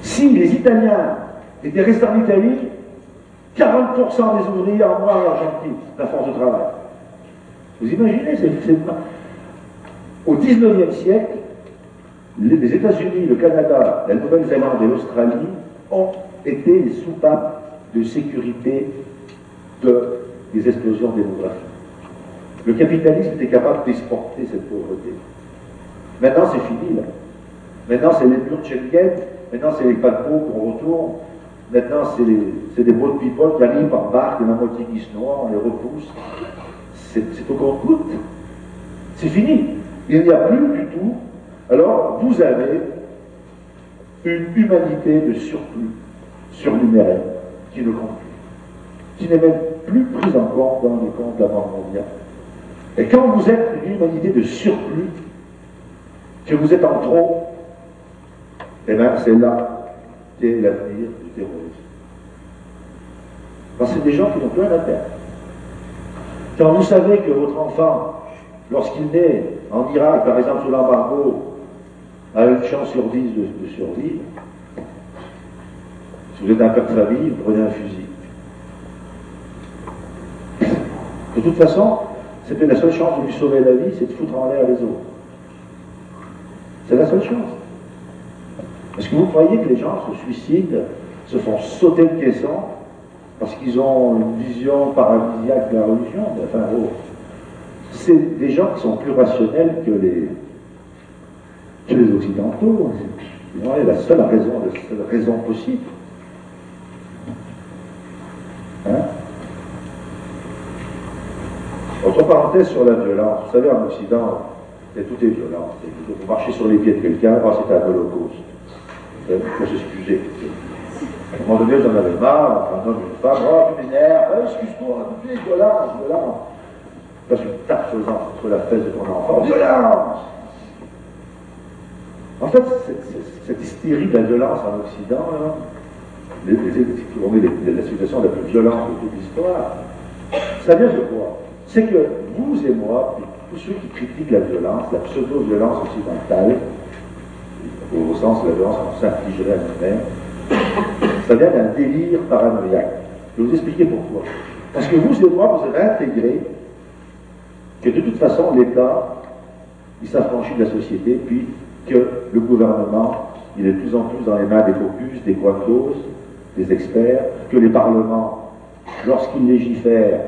B: Si les Italiens étaient restés en Italie, 40% des ouvriers en moins en Argentine, la force de travail. Vous imaginez, c'est Au 19e siècle, les États-Unis, le Canada, la Nouvelle-Zélande et l'Australie ont été les soupapes de sécurité de, des explosions démographiques. Le capitalisme était capable d'exporter cette pauvreté. Maintenant, c'est fini, là. Maintenant, c'est les murs de Schengen, maintenant, c'est les paquebots qu'on retourne, maintenant, c'est des boat people qui arrivent par barque, la moitié qui se noie, on les repousse. C'est au compte-goutte. C'est fini. Il n'y a plus du tout. Alors, vous avez une humanité de surplus surnuméraire qui ne compte plus, qui n'est même plus prise en compte dans les comptes de la Banque mondiale. Et quand vous êtes une humanité de surplus, que vous êtes en trop, eh bien c'est là qu'est l'avenir du terrorisme. Parce que c'est des gens qui n'ont plus rien à perdre. Quand vous savez que votre enfant, lorsqu'il naît en Irak, par exemple sous l'embargo, a une chance sur dix de, de survivre, si vous êtes un père de famille, vous prenez un fusil. De toute façon, c'était la seule chance de lui sauver la vie, c'est de foutre en l'air les autres. C'est la seule chance. Est-ce que vous croyez que les gens se suicident, se font sauter le caisson parce qu'ils ont une vision paralysiaque de la religion? Enfin, oh, c'est des gens qui sont plus rationnels que les, que Occidentaux. C'est la seule raison, la seule raison possible. Hein? Autre parenthèse sur la violence. Vous savez, en Occident, tout est violent. Vous marchez sur les pieds de quelqu'un, oh, c'est un holocauste. Il faut s'excuser. À un moment donné, j'en avais marre, un homme, une femme, oh, tu m'énerves, excuse-moi, tu es violence, violence. Parce qu'une tape faisant entre la fesse de ton enfant, violence En fait, cette hystérie de violence en Occident, là, on est la situation la plus violente de toute l'histoire. Ça vient de quoi? C'est que vous et moi, tous ceux qui critiquent la violence, la pseudo-violence occidentale, au sens de la violence qu'on s'infligerait à nous-mêmes, ça vient d'un délire paranoïaque. Je vais vous expliquer pourquoi. Parce que vous et moi, vous avez intégré que de toute façon, l'État, il s'affranchit de la société, puis que le gouvernement, il est de plus en plus dans les mains des focus, des quantos, des experts, que les parlements, lorsqu'ils légifèrent,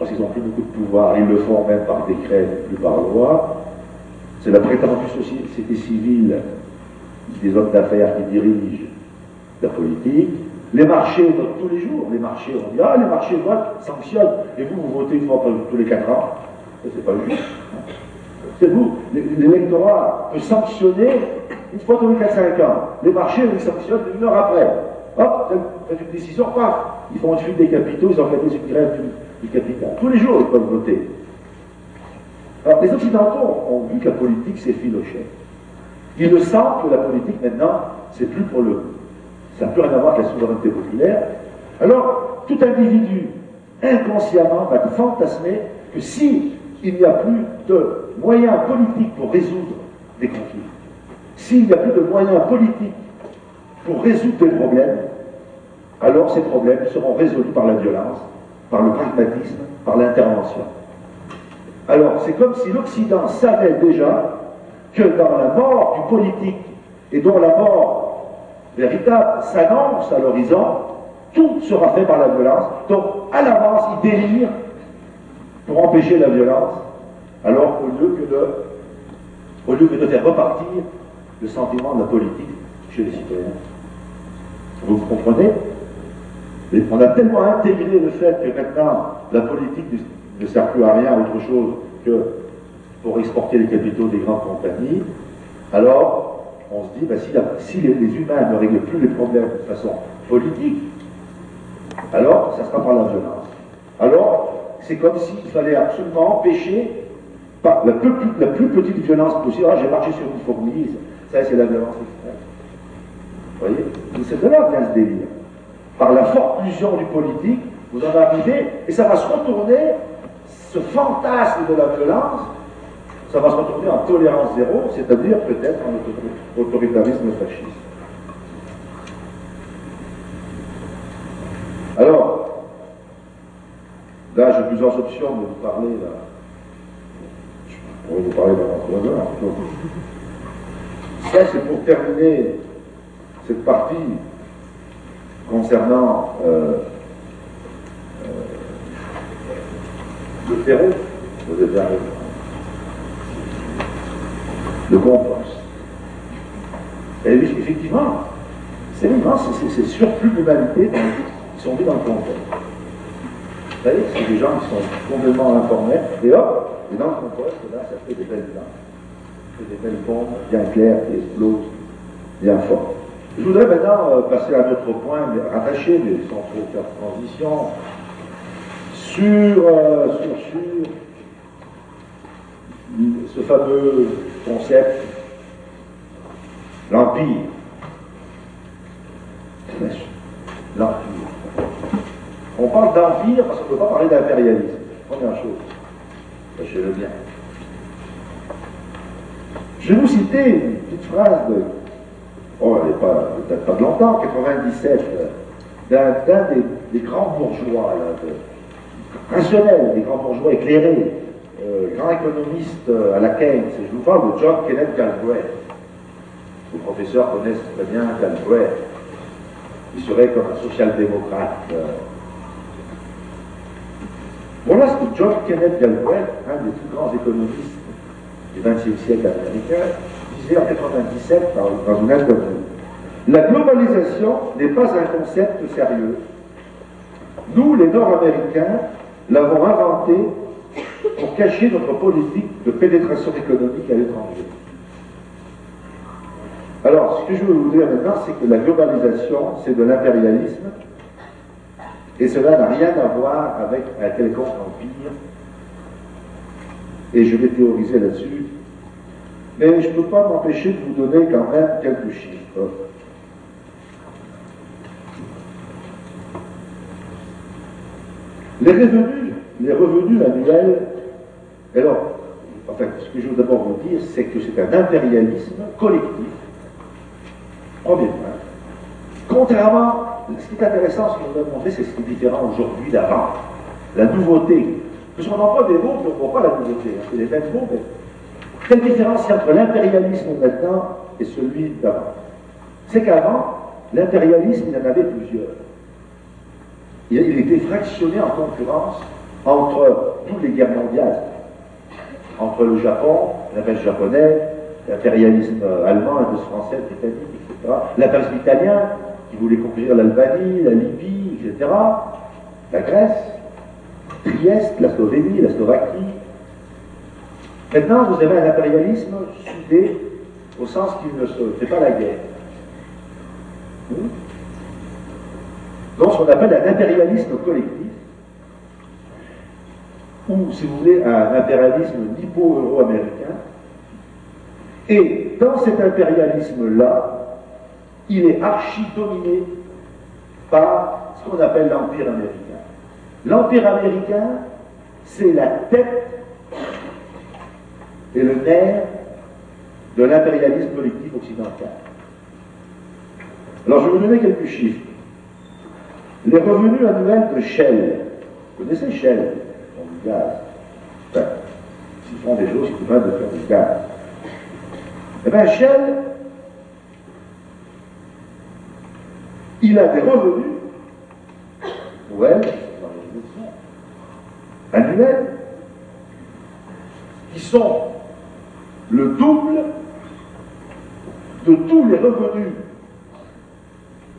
B: parce qu'ils n'ont plus beaucoup de pouvoir, ils le font même par décret, plus par loi. C'est la prétendue société civile des hommes d'affaires qui dirigent la politique. Les marchés votent tous les jours. Les marchés, on dit, ah, les marchés votent, sanctionnent. Et vous, vous votez une fois tous les quatre ans. C'est pas juste. C'est vous. L'électorat peut sanctionner une fois tous les 4-5 ans. Les marchés, ils sanctionnent une heure après. Hop, faites une décision, paf. Ils font une fuite des capitaux, ils organisent une grève du, capital. Tous les jours, ils peuvent voter. Alors, les Occidentaux ont vu que la politique s'effilochait. Ils le sentent que la politique, maintenant, c'est plus pour le. Ça n'a plus rien à voir avec la souveraineté populaire. Alors, tout individu, inconsciemment, va fantasmer que si il n'y a plus de moyens politiques pour résoudre des conflits, s'il n'y a plus de moyens politiques pour résoudre des problèmes, alors ces problèmes seront résolus par la violence, par le pragmatisme, par l'intervention. Alors, c'est comme si l'Occident savait déjà que dans la mort du politique et dont la mort véritable s'annonce à l'horizon, tout sera fait par la violence. Donc, à l'avance, il délire pour empêcher la violence, alors au lieu que de, au lieu que de faire repartir le sentiment de la politique chez les citoyens. Vous comprenez? On a tellement intégré le fait que maintenant la politique ne sert plus à rien autre chose que pour exporter les capitaux des grandes compagnies, alors on se dit, ben, si, les, humains ne règlent plus les problèmes de façon politique, alors ça sera par la violence. Alors, c'est comme s'il fallait absolument empêcher par la plus, la plus petite violence possible. Ah, j'ai marché sur une fourmise, ça c'est la violence extrême. Vous voyez? C'est de là vient ce délire. Par la forte fusion du politique, vous en arrivez, et ça va se retourner, ce fantasme de la violence, ça va se retourner en tolérance zéro, c'est-à-dire peut-être en autoritarisme fasciste. Alors, là j'ai plusieurs options de vous parler. Là. Je pourrais vous parler pendant trois heures. Ça, c'est pour terminer cette partie concernant euh, euh, le terreau. Vous avez le compost. Et effectivement, c'est immense, c'est surplus d'humanité qui sont mis dans le compost. Vous savez, c'est des gens qui sont complètement informés, et hop, et dans le compost, là, ça fait des belles fait des belles bombes bien claires qui explosent bien fort. Je voudrais maintenant euh, passer à un autre point, rattaché, mais sans trop faire de transition, sur, euh, sur, sur ce fameux concept, l'Empire. L'Empire. On parle d'Empire parce qu'on ne peut pas parler d'impérialisme. Première chose. Sachez-le bien. Je vais vous citer une petite phrase de. Oh, elle n'est pas, pas de longtemps, 97, d'un des, grands bourgeois, rationnels, des grands bourgeois éclairés, euh, grand économiste euh, à la Keynes, je vous parle de John Kenneth Galbraith. Les professeurs connaissent très bien Galbraith. Il serait comme un social-démocrate. Euh. Voilà ce que John Kenneth Galbraith, un des plus grands économistes du XXe siècle américain, en 1997 dans une interview. La globalisation n'est pas un concept sérieux. Nous, les Nord-Américains, l'avons inventé pour cacher notre politique de pénétration économique à l'étranger. Alors, ce que je veux vous dire maintenant, c'est que la globalisation, c'est de l'impérialisme, et cela n'a rien à voir avec un quelconque empire, et je vais théoriser là-dessus, mais je ne peux pas m'empêcher de vous donner quand même quelques chiffres. Les revenus, les revenus annuels alors, enfin, ce que je veux d'abord vous dire, c'est que c'est un impérialisme collectif Premier point. Contrairement, ce qui est intéressant, ce que je voudrais montrer, c'est ce qui est différent aujourd'hui d'avant. La nouveauté. Parce qu'on emploie des mots, on ne voit pas la nouveauté. C'est les mêmes mots, mais quelle différence y a entre l'impérialisme maintenant et celui d'avant C'est qu'avant, l'impérialisme, il en avait plusieurs. Il, était fractionné en concurrence entre toutes les guerres mondiales, entre le Japon, l'impérialisme japonais, l'impérialisme allemand, l'impérialisme français, britannique, etc., l'impérialisme italien, qui voulait conquérir l'Albanie, la Libye, etc., la Grèce, Trieste, la Slovénie, la Slovaquie. Maintenant, vous avez un impérialisme soudé au sens qu'il ne se fait pas la guerre. Hmm? Donc, ce qu'on appelle un impérialisme collectif, ou, si vous voulez, un impérialisme nippo-euro-américain. Et dans cet impérialisme-là, il est archi-dominé par ce qu'on appelle l'Empire américain. L'Empire américain, c'est la tête et le nerf de l'impérialisme collectif occidental. Alors je vais vous donner quelques chiffres. Les revenus annuels de Shell, vous connaissez Shell, du gaz. Enfin, s'ils font des choses, ils peuvent de faire du gaz. Eh bien, Shell, il a des revenus, ou elle, annuels, qui sont le double de tous les revenus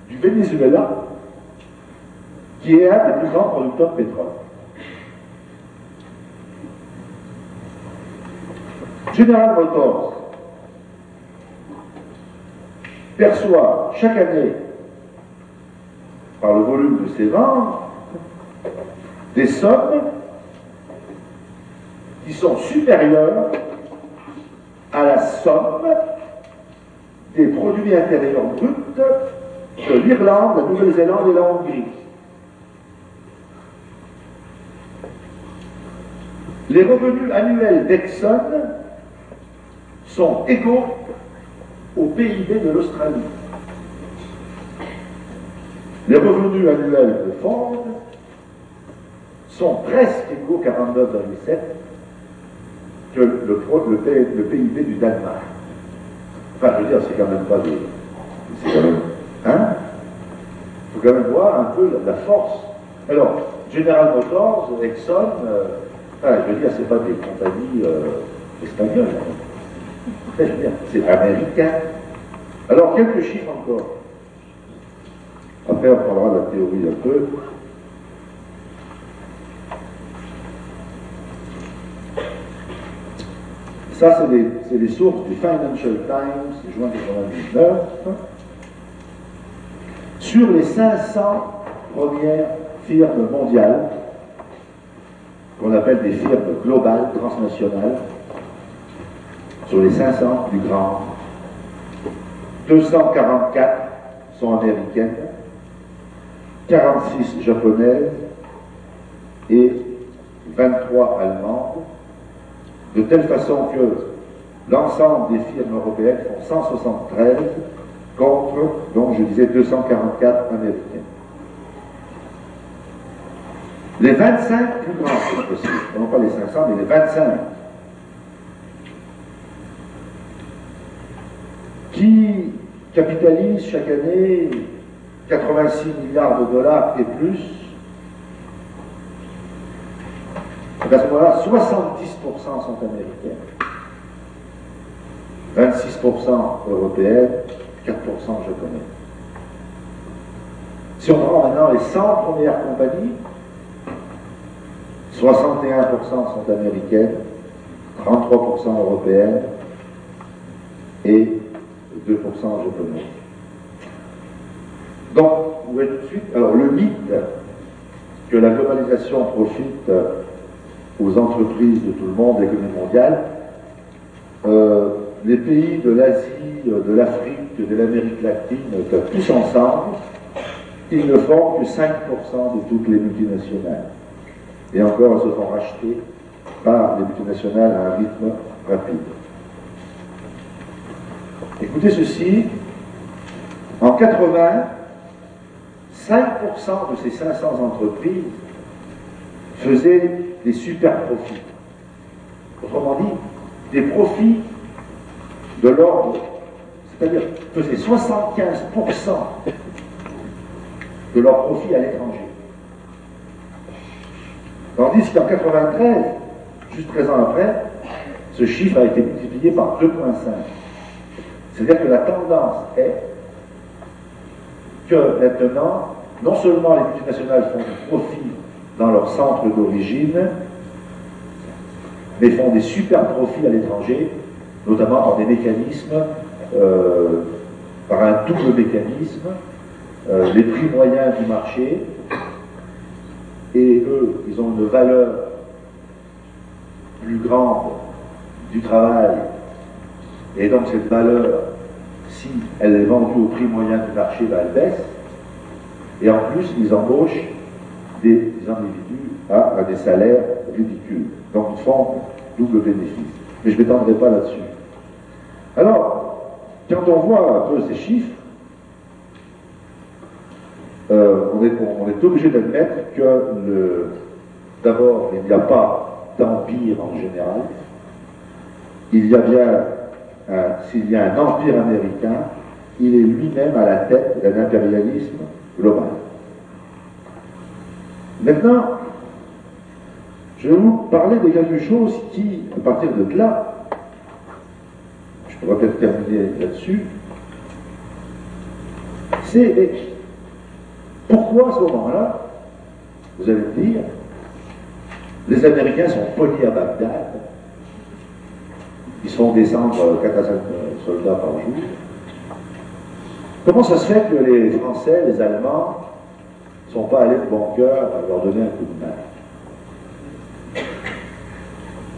B: du Venezuela, qui est un des plus grands producteurs de pétrole. General Motors perçoit chaque année par le volume de ses ventes, des sommes qui sont supérieures à la somme des produits intérieurs bruts de l'Irlande, la Nouvelle-Zélande et la Hongrie. Les revenus annuels d'Exxon sont égaux au PIB de l'Australie. Les revenus annuels de Ford sont presque égaux 49,7 que le, le, PIB du Danemark. Enfin, je veux dire, c'est quand même pas des. C'est quand même. Hein? Il faut quand même voir un peu la, force. Alors, General Motors, Exxon, euh, je veux dire, c'est pas des compagnies euh, espagnoles. Hein. C'est américain. Alors, quelques chiffres encore. Après, on parlera de la théorie un peu. Ça, c'est les, sources du Financial Times, juin 1999. Sur les 500 premières firmes mondiales, qu'on appelle des firmes globales, transnationales, sur les 500 plus grandes, 244 sont américaines, 46 japonaises et 23 allemandes, de telle façon que l'ensemble des firmes européennes font 173 contre, donc je disais, 244 américaines. Les 25 plus grands, c'est possible, non pas les 500, mais les 25, qui capitalisent chaque année 86 milliards de dollars et plus, à ce moment-là, 70% sont américaines, 26% européennes, 4% japonaises. Si on prend maintenant les 100 premières compagnies, 61% sont américaines, 33% européennes et 2% japonaises. Donc, vous voyez tout de suite, alors le mythe que la globalisation profite aux entreprises de tout le monde, l'économie mondiale, euh, les pays de l'Asie, de l'Afrique, de l'Amérique latine, tous ensemble, ils ne font que 5% de toutes les multinationales. Et encore, elles se font racheter par les multinationales à un rythme rapide. Écoutez ceci, 80, 5% de ces 500 entreprises faisaient des super profits. Autrement dit, des profits de l'ordre, c'est-à-dire faisaient 75% de leurs profits à l'étranger. Tandis qu'en 93, juste 13 ans après, ce chiffre a été multiplié par 2,5. C'est-à-dire que la tendance est que maintenant, non seulement les multinationales font du profit dans leur centre d'origine, mais font des super profits à l'étranger, notamment par des mécanismes, euh, par un double mécanisme, euh, les prix moyens du marché, et eux, ils ont une valeur plus grande du travail, et donc cette valeur, si elle est vendue au prix moyen du marché, ben, elle baisse, et en plus, ils embauchent des individus à, des salaires ridicules. Donc ils font double bénéfice. Mais je ne m'étendrai pas là-dessus. Alors, quand on voit un peu ces chiffres, euh, on, est, on, est, obligé d'admettre que d'abord, il n'y a pas d'empire en général. Il y a bien, s'il y a un empire américain, il est lui-même à la tête d'un impérialisme global. Maintenant, je vais vous parler de quelque chose qui, à partir de là, je pourrais peut-être terminer là-dessus, c'est pourquoi à ce moment-là, vous allez me dire, les Américains sont polis à Bagdad, ils font descendre 4 à 5 soldats par jour, Comment ça se fait que les Français, les Allemands, ne sont pas allés de bon cœur à leur donner un coup de main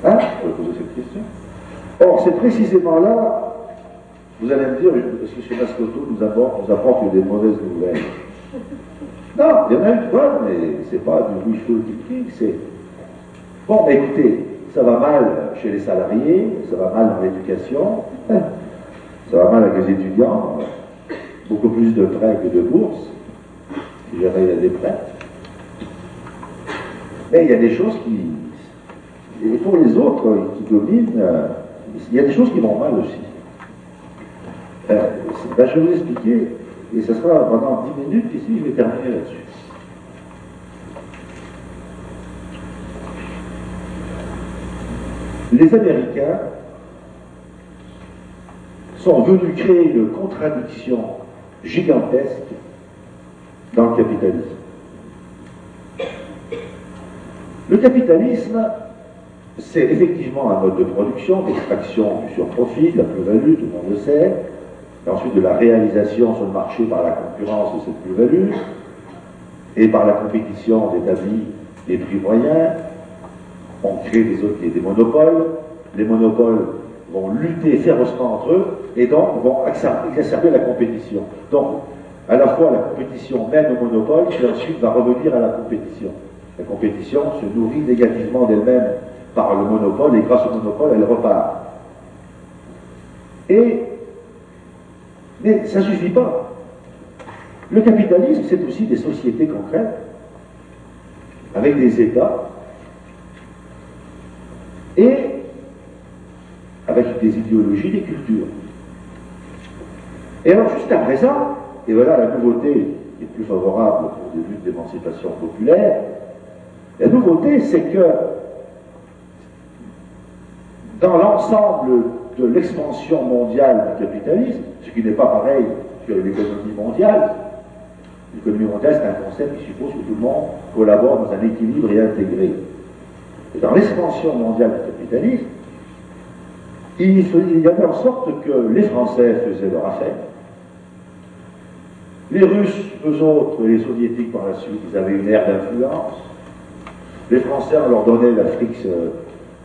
B: Hein? Je vais poser cette question. Or, c'est précisément là, vous allez me dire, est-ce que M. Mascoto nous apporte, nous des mauvaises nouvelles Non, il y en a une bonne, mais c'est pas du wishful thinking, c'est. Bon, écoutez, ça va mal chez les salariés, ça va mal dans l'éducation, ça va mal avec les étudiants, beaucoup plus de prêts que de bourses, si jamais il y a des prêts. Mais il y a des choses qui. Et pour les autres qui dominent, euh, il y a des choses qui vont mal aussi. Euh, je vais vous expliquer, et ce sera pendant 10 minutes, ici je vais terminer là-dessus. Les Américains sont venus créer une contradiction gigantesque dans le capitalisme. Le capitalisme, c'est effectivement un mode de production, d'extraction du surprofit, de la plus-value, tout le monde le sait, et ensuite de la réalisation sur le marché par la concurrence de cette plus-value, et par la compétition d'établir des prix moyens, on crée des, des monopoles, les monopoles vont lutter férocement entre eux et donc vont exacerber la compétition. Donc, à la fois la compétition mène au monopole, qui ensuite va revenir à la compétition. La compétition se nourrit négativement d'elle-même par le monopole et grâce au monopole, elle repart. Et, mais ça ne suffit pas. Le capitalisme, c'est aussi des sociétés concrètes, avec des États, et avec des idéologies, des cultures. Et alors, jusqu'à présent, et voilà la nouveauté qui est plus favorable des luttes d'émancipation populaire, la nouveauté, c'est que dans l'ensemble de l'expansion mondiale du capitalisme, ce qui n'est pas pareil que l'économie mondiale, l'économie mondiale, c'est un concept qui suppose que tout le monde collabore dans un équilibre et intégré. Et dans l'expansion mondiale du capitalisme, il, y avait en sorte que les Français faisaient leur affaire, les Russes, eux autres, et les Soviétiques par la suite, ils avaient une ère d'influence. Les Français, on leur donnait l'Afrique euh,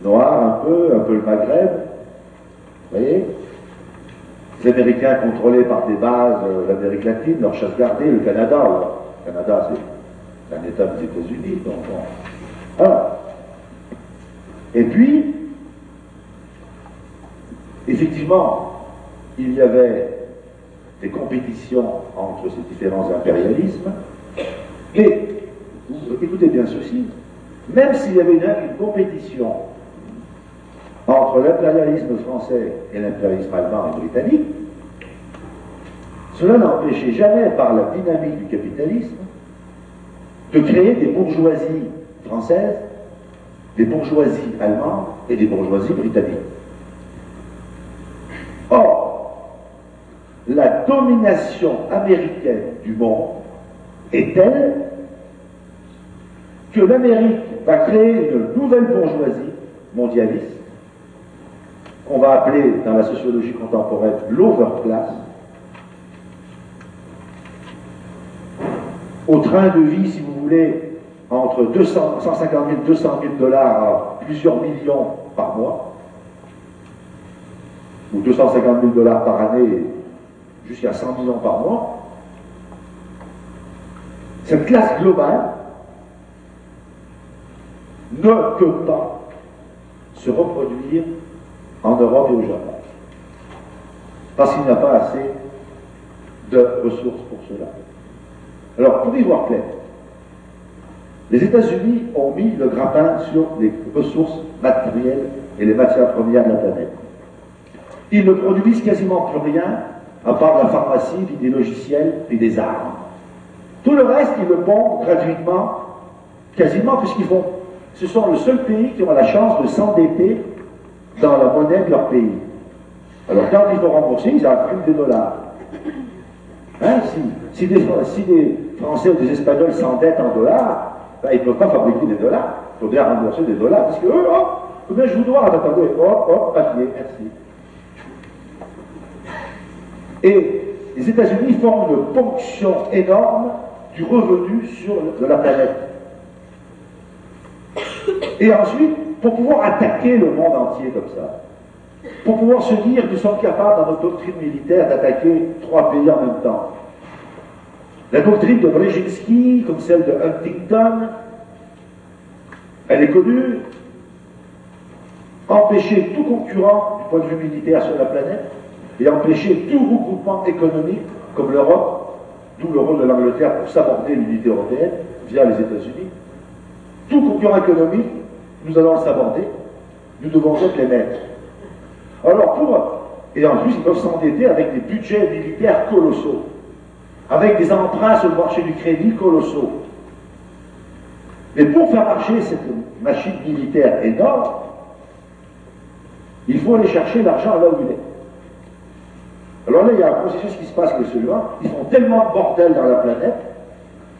B: noire un peu, un peu le Maghreb. Vous voyez? Les Américains contrôlés par des bases euh, l'Amérique latine, leur chasse gardée, le Canada. Le Canada, c'est un État des États-Unis. Donc, Alors, et puis, effectivement, il y avait des compétitions entre ces différents impérialismes. Et, écoutez bien ceci, même s'il y avait une, compétition entre l'impérialisme français et l'impérialisme allemand et britannique, cela n'empêchait jamais, par la dynamique du capitalisme, de créer des bourgeoisies françaises, des bourgeoisies allemandes et des bourgeoisies britanniques. Or, la domination américaine du monde est telle que l'Amérique va créer une nouvelle bourgeoisie mondialiste, qu'on va appeler dans la sociologie contemporaine l'overclass, au train de vie, si vous voulez, entre 200, 150 000 200 000 dollars à plusieurs millions par mois, ou 250 000 dollars par année jusqu'à 100 millions par mois, cette classe globale ne peut pas se reproduire en Europe et au Japon. Parce qu'il n'y a pas assez de ressources pour cela. Alors, pour y voir clair, les États-Unis ont mis le grappin sur les ressources matérielles et les matières premières de la planète. Ils ne produisent quasiment plus rien à part la pharmacie, des logiciels et des armes. Tout le reste, ils le pondent gratuitement, quasiment, puisqu'ils font. Ce sont le seul pays qui ont la chance de s'endetter dans la monnaie de leur pays. Alors, quand il faut rembourser, ils impriment des dollars. Hein, si, des, Français ou des Espagnols s'endettent en dollars, ben, ils ne peuvent pas fabriquer des dollars. Il faut bien rembourser des dollars. Parce que eux, hop, je vous dois, attendez, hop, hop, papier, merci. Et les États-Unis font une ponction énorme du revenu sur de la planète. Et ensuite, pour pouvoir attaquer le monde entier comme ça, pour pouvoir se dire qu'ils sont capables, dans notre doctrine militaire, d'attaquer trois pays en même temps. La doctrine de Brzezinski, comme celle de Huntington, elle est connue. Empêcher tout concurrent du point de vue militaire sur la planète et empêcher tout regroupement économique comme l'Europe, d'où le rôle de l'Angleterre pour s'aborder l'unité européenne via les États-Unis. Tout concurrent économique, nous allons le s'aborder, nous devons être les maîtres. Alors pour, et en plus ils peuvent s'endetter avec des budgets militaires colossaux, avec des emprunts sur le marché du crédit colossaux. Mais pour faire marcher cette machine militaire énorme, il faut aller chercher l'argent là où il est. Alors là, il y a un processus qui se passe que celui-là. Ils font tellement de bordel dans la planète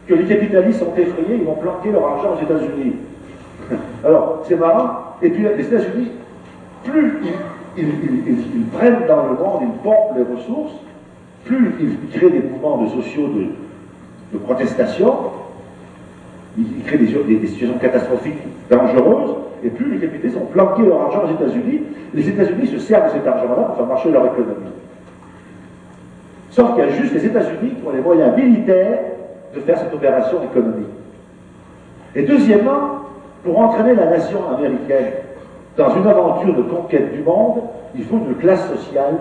B: que les capitalistes sont effrayés, ils vont planquer leur argent aux États-Unis. [LAUGHS] Alors, c'est marrant. Et puis, les États-Unis, plus ils, prennent dans le monde, ils pompent les ressources, plus ils créent des mouvements de sociaux de, protestation, ils, créent des, situations catastrophiques dangereuses, et plus les capitalistes ont planqué leur argent aux États-Unis, les États-Unis se servent de cet argent-là pour faire marcher leur économie. Sauf qu'il y a juste les États-Unis qui ont les moyens militaires de faire cette opération économique. Et deuxièmement, pour entraîner la nation américaine dans une aventure de conquête du monde, il faut une classe sociale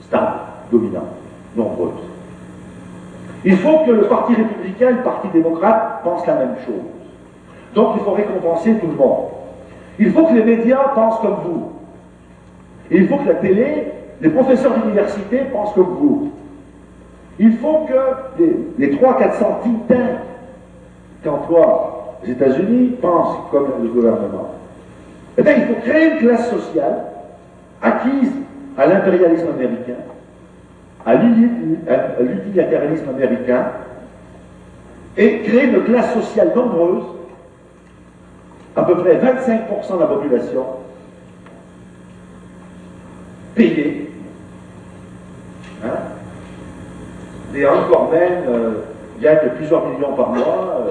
B: stable, dominante, nombreuse. Il faut que le Parti républicain et le Parti démocrate pensent la même chose. Donc il faut récompenser tout le monde. Il faut que les médias pensent comme vous. il faut que la télé, les professeurs d'université pensent comme vous. Il faut que les, 300-400 think tanks les États-Unis pensent comme le gouvernement. Eh bien, il faut créer une classe sociale acquise à l'impérialisme américain, à l'unilatéralisme américain, et créer une classe sociale nombreuse, à peu près 25% de la population, payée. Hein, des encore même euh, gagnent plusieurs millions par mois. Euh,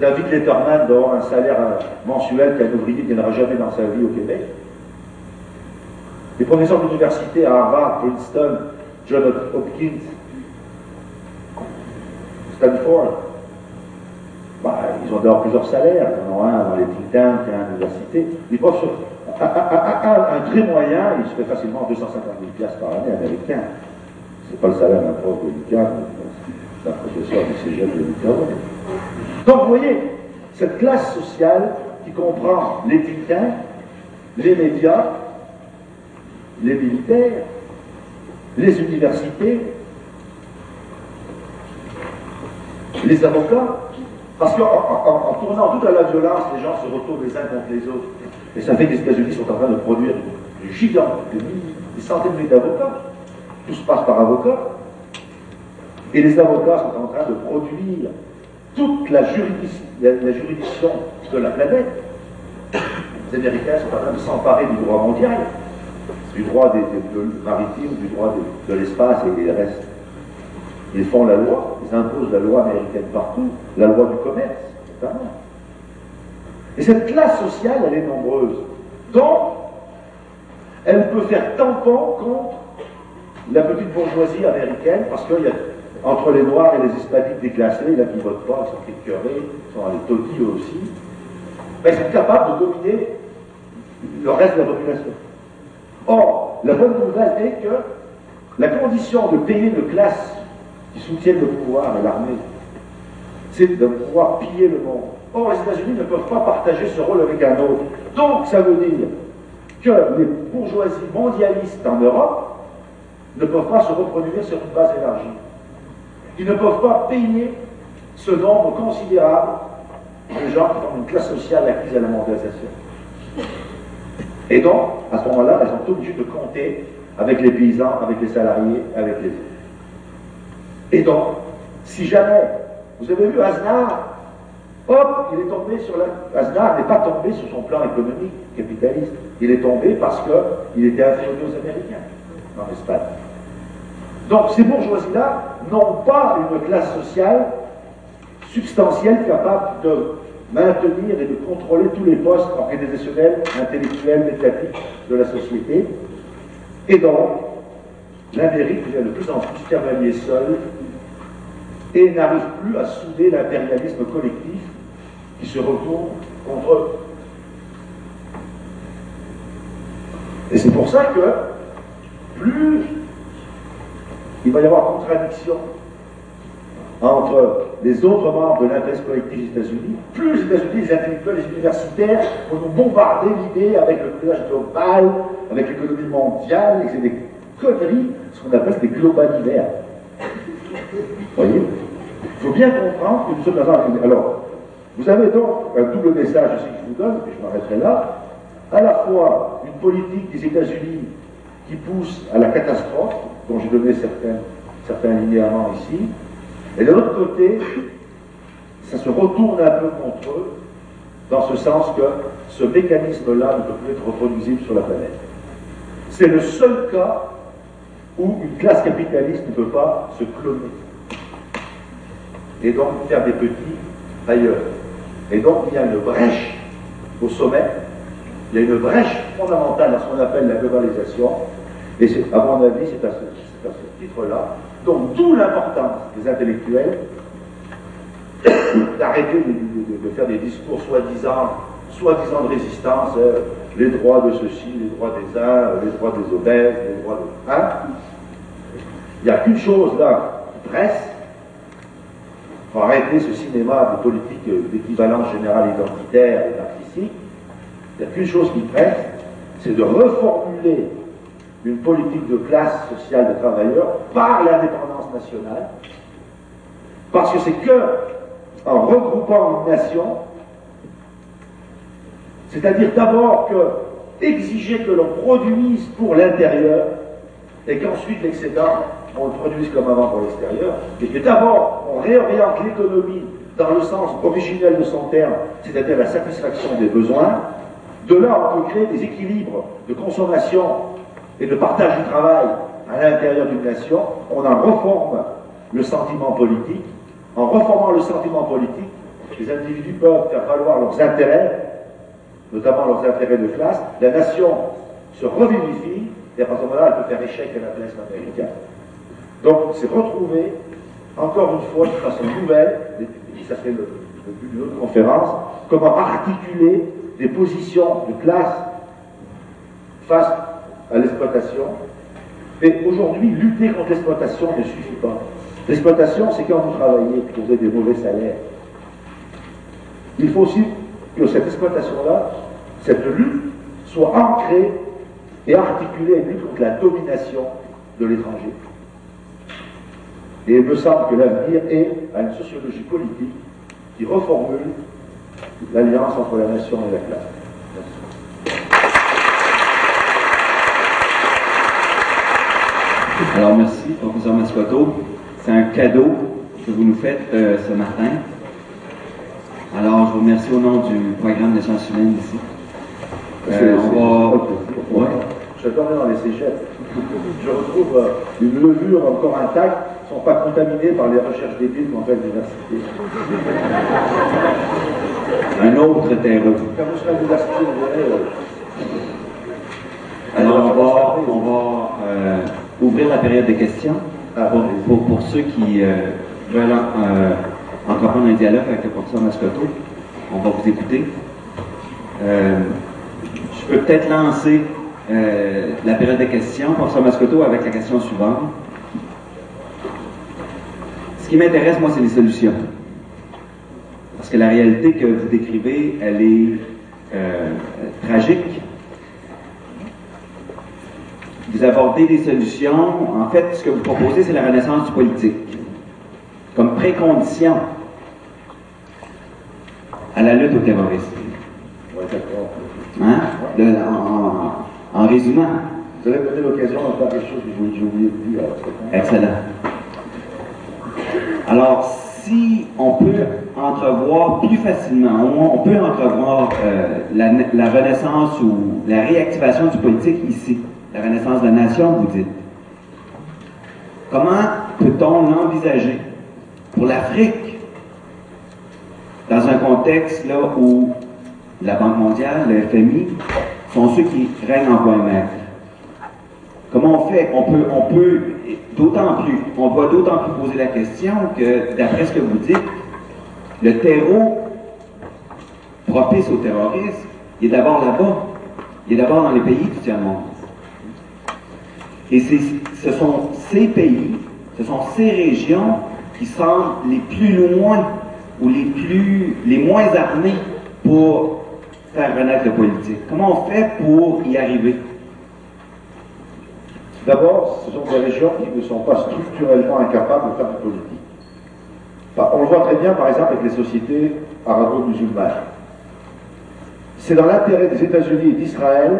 B: David Letterman doit avoir un salaire mensuel qu'un ouvrier n'aura jamais dans sa vie au Québec. Les professeurs d'université à Harvard, Princeton, John Hopkins, Stanford, bah, ils ont d'ailleurs plusieurs salaires. Ils en ont un dans les think tanks, un à l'université. Les profs, un, un, très moyen, il se fait facilement 250 000 par année américain. c'est pas le salaire d'un prof de l'UQAM, c'est un professeur du cégep de l'UQAM. Donc vous voyez, cette classe sociale qui comprend les les médias, les militaires, les universités, les avocats, parce qu'en tournant tout à la violence, les gens se retournent les uns contre les autres. Et ça fait que les États-Unis sont en train de produire du gigant, des centaines de milliers d'avocats. Tout se passe par avocat. Et les avocats sont en train de produire toute la, juridiction de la planète. Les Américains sont en train de s'emparer du droit mondial, du droit des, maritime, du droit de, l'espace et des restes. Ils font la loi, ils imposent la loi américaine partout, la loi du commerce, notamment. Et cette classe sociale, elle est nombreuse. Donc, elle peut faire tampon contre la petite bourgeoisie américaine, parce qu'il y a entre les Noirs et les Hispaniques déclassés, là qui ne votent pas, ils sont écœurés, ils sont allés totis eux aussi, ben, ils sont capables de dominer le reste de la population. Or, la bonne nouvelle est que la condition de payer une classe qui soutienne le pouvoir et l'armée, c'est de pouvoir piller le monde. Or, les États-Unis ne peuvent pas partager ce rôle avec un autre. Donc, ça veut dire que les bourgeoisies mondialistes en Europe ne peuvent pas se reproduire sur une base élargie. Ils ne peuvent pas payer ce nombre considérable de gens qui ont une classe sociale acquise à la mondialisation. Et donc, à ce moment-là, elles sont obligées de compter avec les paysans, avec les salariés, avec les autres. Et donc, si jamais, vous avez vu Aznar, hop, il est tombé sur la... Aznar n'est pas tombé sur son plan économique capitaliste. Il est tombé parce qu'il était affilié aux Américains, en Espagne. Donc ces bourgeoisies-là n'ont pas une classe sociale substantielle capable de maintenir et de contrôler tous les postes organisationnels, intellectuels, médiatiques de la société. Et donc, l'Amérique devient de plus en plus cavalier seul et n'arrive plus à souder l'impérialisme collectif qui se retourne contre eux. Et c'est pour ça que plus il va y avoir contradiction entre les autres membres de l'interest collectif des États-Unis, plus les États-Unis, les intellectuels, les universitaires vont nous bombarder l'idée avec le village global, avec l'économie mondiale, et c'est des conneries, ce qu'on appelle des globalisaires. Vous voyez? Il faut bien comprendre que nous sommes dans un... Alors, vous avez donc un double message aussi que je vous donne, et je m'arrêterai là, à la fois une politique des États-Unis qui pousse à la catastrophe, dont j'ai donné certains, certains linéaments ici, et de l'autre côté, ça se retourne un peu contre eux, dans ce sens que ce mécanisme-là ne peut plus être reproduisible sur la planète. C'est le seul cas où une classe capitaliste ne peut pas se cloner. Et donc faire des petits ailleurs. Et donc il y a une brèche au sommet, il y a une brèche fondamentale dans ce qu'on appelle la globalisation, et à mon avis, c'est à ce, titre-là, donc d'où l'importance des intellectuels [COUGHS] d'arrêter de, faire des discours soi-disant soi-disant de résistance, euh, les droits de ceci, les droits des uns, les droits des obèses, les droits de... Hein? Il n'y a qu'une chose là qui presse, pour arrêter ce cinéma de politique d'équivalence générale identitaire et narcissique, il n'y a qu'une chose qui presse, c'est de reformuler d'une politique de classe sociale des travailleurs par l'indépendance nationale, parce que c'est que en regroupant une nation, c'est-à-dire d'abord que exiger que l'on produise pour l'intérieur et qu'ensuite l'excédent, on le produise comme avant pour l'extérieur, et que d'abord on réoriente l'économie dans le sens originel de son terme, c'est-à-dire la satisfaction des besoins, de là on peut créer des équilibres de consommation et de partage du travail à l'intérieur d'une nation, on en reforme le sentiment politique. En reformant le sentiment politique, les individus peuvent faire valoir leurs intérêts, notamment leurs intérêts de classe. La nation se revivifie et à ce moment-là, elle peut faire échec à l'impérialisme américain. Donc, c'est retrouver, encore une fois, de façon nouvelle, et ça serait le, but d'une autre conférence, comment articuler des positions de classe face à l'exploitation Mais aujourd'hui, lutter contre l'exploitation ne suffit pas. L'exploitation, c'est quand vous travaillez, que vous avez des mauvais salaires. Il faut aussi que cette exploitation-là, cette lutte, soit ancrée et articulée à une lutte contre la domination de l'étranger. Et il me semble que l'avenir est à une sociologie politique qui reformule l'alliance entre la nation et la classe.
A: Alors merci, professeur Mascoto. C'est un cadeau que vous nous faites euh, ce matin. Alors, je vous remercie au nom du programme de sciences humaines ici.
B: Euh, on va...
A: Ouais.
B: Je dormais dans les cégettes. Je retrouve euh, une levure encore intacte, ne sont pas contaminés par les recherches débiles qu'on fait [LAUGHS] à l'université.
A: Un autre
B: verrez. euh,
A: Alors, on va, on va euh, ouvrir la période de questions
B: Ah,
A: pour, pour- pour ceux qui euh, veulent euh, entreprendre un dialogue avec le professeur Mascoto. On va vous écouter. Je peux peut-être lancer euh, la période de questions, professeur Mascoto, avec la question suivante. Ce qui m'intéresse, moi, c'est les solutions. Parce que la réalité que vous décrivez, elle est euh, tragique. Vous abordez des solutions. En fait, ce que vous proposez, c'est la renaissance du politique. Comme précondition à la lutte au terrorisme. Hein? De- en, en- résumant.
B: Vous allez me donner l'occasion d'en faire quelque chose que j'ai oublié de dire.
A: Excellent. Alors, si on peut entrevoir plus facilement, on, on peut entrevoir euh, la, la renaissance ou la réactivation du politique ici, la renaissance de la nation, vous dites. Comment peut-on l'envisager pour l'Afrique dans un contexte là où la Banque mondiale, le FMI, sont ceux qui règnent en point maître? Comment on fait? On peut, on peut, d'autant plus, on va d'autant plus poser la question que, d'après ce que vous dites, le terreau propice au terrorisme, il est d'abord là-bas. Il est d'abord dans les pays du tiers-monde. Et ce sont ces pays, ce sont ces régions qui semblent les plus loin ou les plus, les moins armées pour faire renaître le politique. Comment on fait pour y arriver?
B: D'abord, ce sont des régions qui ne sont pas structurellement incapables de faire de politique. On le voit très bien, par exemple, avec les sociétés arabo-musulmanes. C'est dans l'intérêt des États-Unis et d'Israël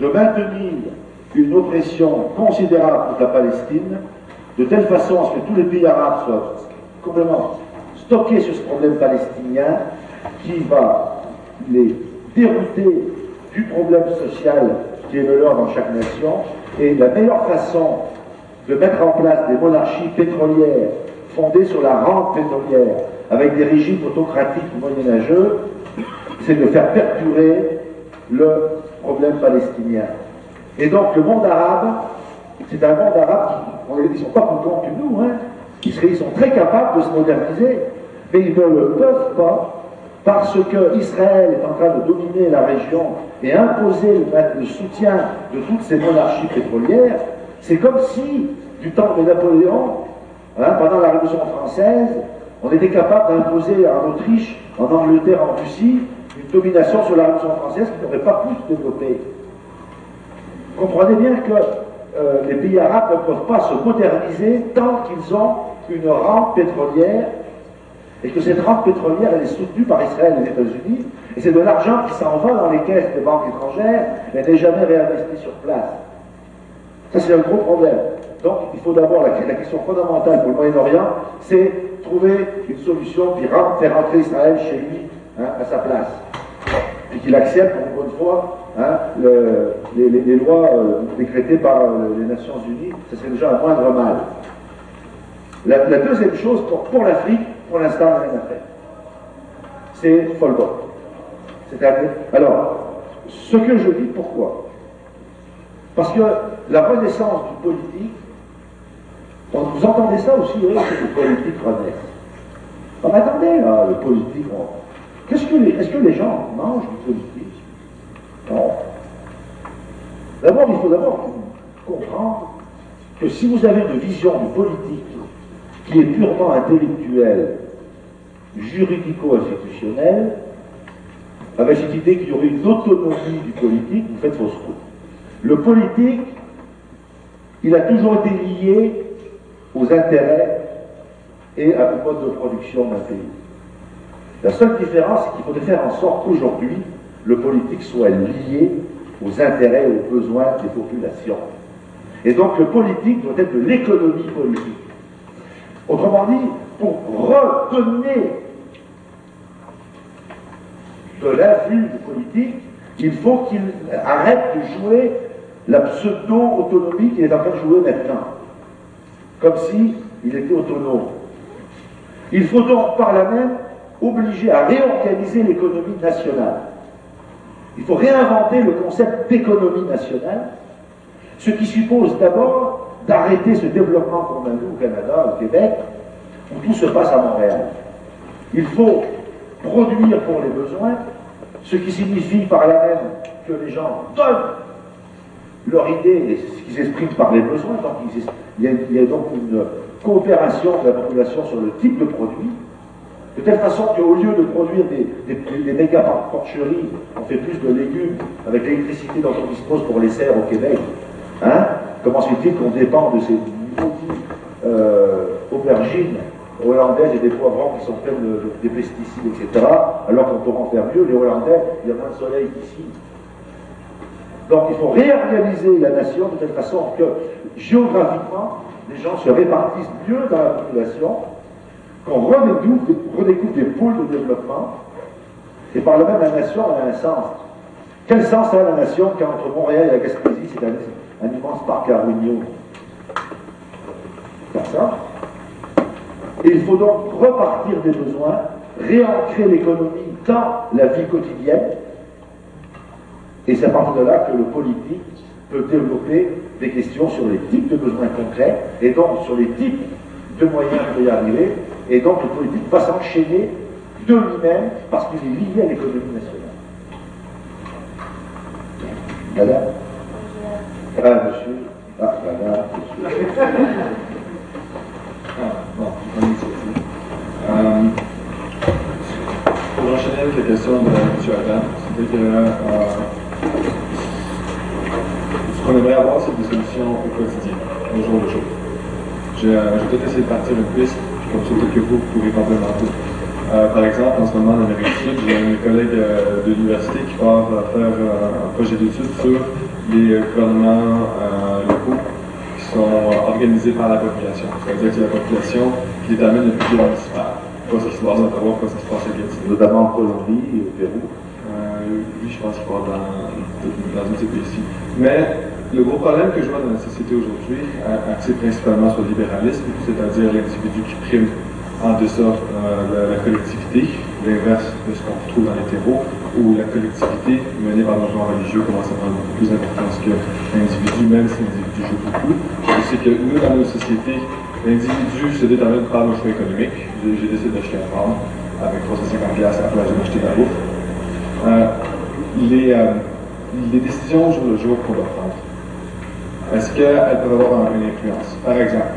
B: de maintenir une oppression considérable contre la Palestine, de telle façon à ce que tous les pays arabes soient complètement stockés sur ce problème palestinien qui va les dérouter du problème social qui est le leur dans chaque nation. Et la meilleure façon de mettre en place des monarchies pétrolières fondées sur la rente pétrolière, avec des régimes autocratiques moyenâgeux, c'est de faire perdurer le problème palestinien. Et donc le monde arabe, c'est un monde arabe qui, on- ils ne sont pas plus grands que nous, hein. sont très capables de se moderniser, mais ils ne le peuvent pas parce que Israël est en train de dominer la région et imposer le, soutien de toutes ces monarchies pétrolières. C'est comme si, du temps de Napoléon, hein, pendant la Révolution française, on était capable d'imposer en Autriche, en Angleterre, en Russie, une domination sur la Révolution française qui n'aurait pas pu se développer. Comprenez bien que euh, les pays arabes ne peuvent pas se moderniser tant qu'ils ont une rente pétrolière et que cette rente pétrolière elle est soutenue par Israël et les États-Unis et c'est de l'argent qui s'en va dans les caisses des banques étrangères mais n'est jamais réinvesti sur place. Ça c'est un gros problème. Donc il faut d'abord, la, question fondamentale pour le Moyen-Orient, c'est trouver une solution ren- faire rentrer Israël chez lui hein, à sa place et qu'il accepte, encore une fois, hein, le- les, lois euh, décrétées par euh, les Nations Unies, ce serait déjà un moindre mal. La, deuxième chose, pour, pour l'Afrique, pour l'instant, rien à faire. C'est folklore. C'est-à-dire, alors, ce que je dis, pourquoi? Parce que la renaissance du politique, on- vous entendez ça aussi, oui, que le politique renaisse. Non, mais attendez, là, le politique, on- Qu'est-ce que les, est-ce que les gens mangent du politique Non. D'abord, il faut d'abord comprendre que si vous avez une vision du politique qui est purement intellectuelle, juridico-institutionnelle, avec cette idée qu'il y aurait une autonomie du politique, vous faites fausse route. Le politique, il a toujours été lié aux intérêts et à au mode de production d'un pays. La seule différence, c'est qu'il faudrait faire en sorte qu'aujourd'hui, le politique soit lié aux intérêts et aux besoins des populations. Et donc le politique doit être de l'économie politique. Autrement dit, pour redonner de l'influx du politique, il faut qu'il arrête de jouer la pseudo-autonomie qu'il est en train de jouer maintenant. Comme s'il était autonome. Il faut donc par là même obliger à réorganiser l'économie nationale. Il faut réinventer le concept d'économie nationale, ce qui suppose d'abord d'arrêter ce développement qu'on a vu au Canada, au Québec, où tout se passe à Montréal. Il faut produire pour les besoins, ce qui signifie par là même que les gens donnent leur idée et ce qu'ils expriment par les besoins. Il y a donc une coopération de la population sur le type de produit, de telle façon qu'au lieu de produire des, des, méga porcheries, on fait plus de légumes avec l'électricité dont on dispose pour les serres au Québec. Hein? Comment se fait-il qu'on dépend de ces maudites euh, aubergines hollandaises et des poivrons qui sont pleins de, pesticides, etc., alors qu'on peut en faire mieux, les Hollandais, il y a moins de soleil qu'ici. Donc il faut réorganiser la nation de telle façon que géographiquement, les gens se répartissent mieux dans la population, qu'on redécouvre, des pôles de développement, et par là même la nation a un sens. Quel sens a la nation quand entre Montréal et la Gaspésie, c'est un, immense parc à Ruigno ça. Il faut donc repartir des besoins, réancrer l'économie dans la vie quotidienne, et c'est à partir de là que le politique peut développer des questions sur les types de besoins concrets, et donc sur les types de moyens pour y arriver, et donc le politique va s'enchaîner de lui-même parce qu'il est lié à l'économie nationale. Madame Ah, monsieur. Ah, monsieur.
C: ah, bon, euh, pour enchaîner avec la question de M. Adam, c'était que euh, ce qu'on aimerait avoir, c'est des solutions au quotidien, au jour le jour. J'ai euh, peut-être essayé de partir une piste comme ça que vous pourrez complémenter. Euh, par exemple, en ce moment, en Amérique du Sud, j'ai un collègue euh, de l'université qui part faire un projet d'étude sur les gouvernements euh, locaux qui sont organisés par la population. C'est-à-dire que c'est la population qui détermine le budget municipal. Pas ce qui se passe à Ottawa, pas ce qui se passe à Gatineau.
B: Notamment en Colombie et au Pérou.
C: oui, je pense qu'il part dans, dans une de ces pays-ci. Mais le gros problème que je vois dans la société aujourd'hui, axé principalement sur le libéralisme, c'est-à-dire l'individu qui prime en deçà euh, la, collectivité, l'inverse de ce qu'on retrouve dans les terreaux, où la collectivité menée par le mouvement religieux commence à prendre beaucoup plus d'importance que l'individu, même si l'individu joue beaucoup. C'est que nous, dans nos sociétés, l'individu se détermine par nos choix économiques. J'ai décidé d'acheter un farm avec 350 à la place de m'acheter de la bouffe. Euh, les, euh, les décisions jour le jour qu'on doit prendre est-ce qu'elles peuvent avoir une influence? Par exemple,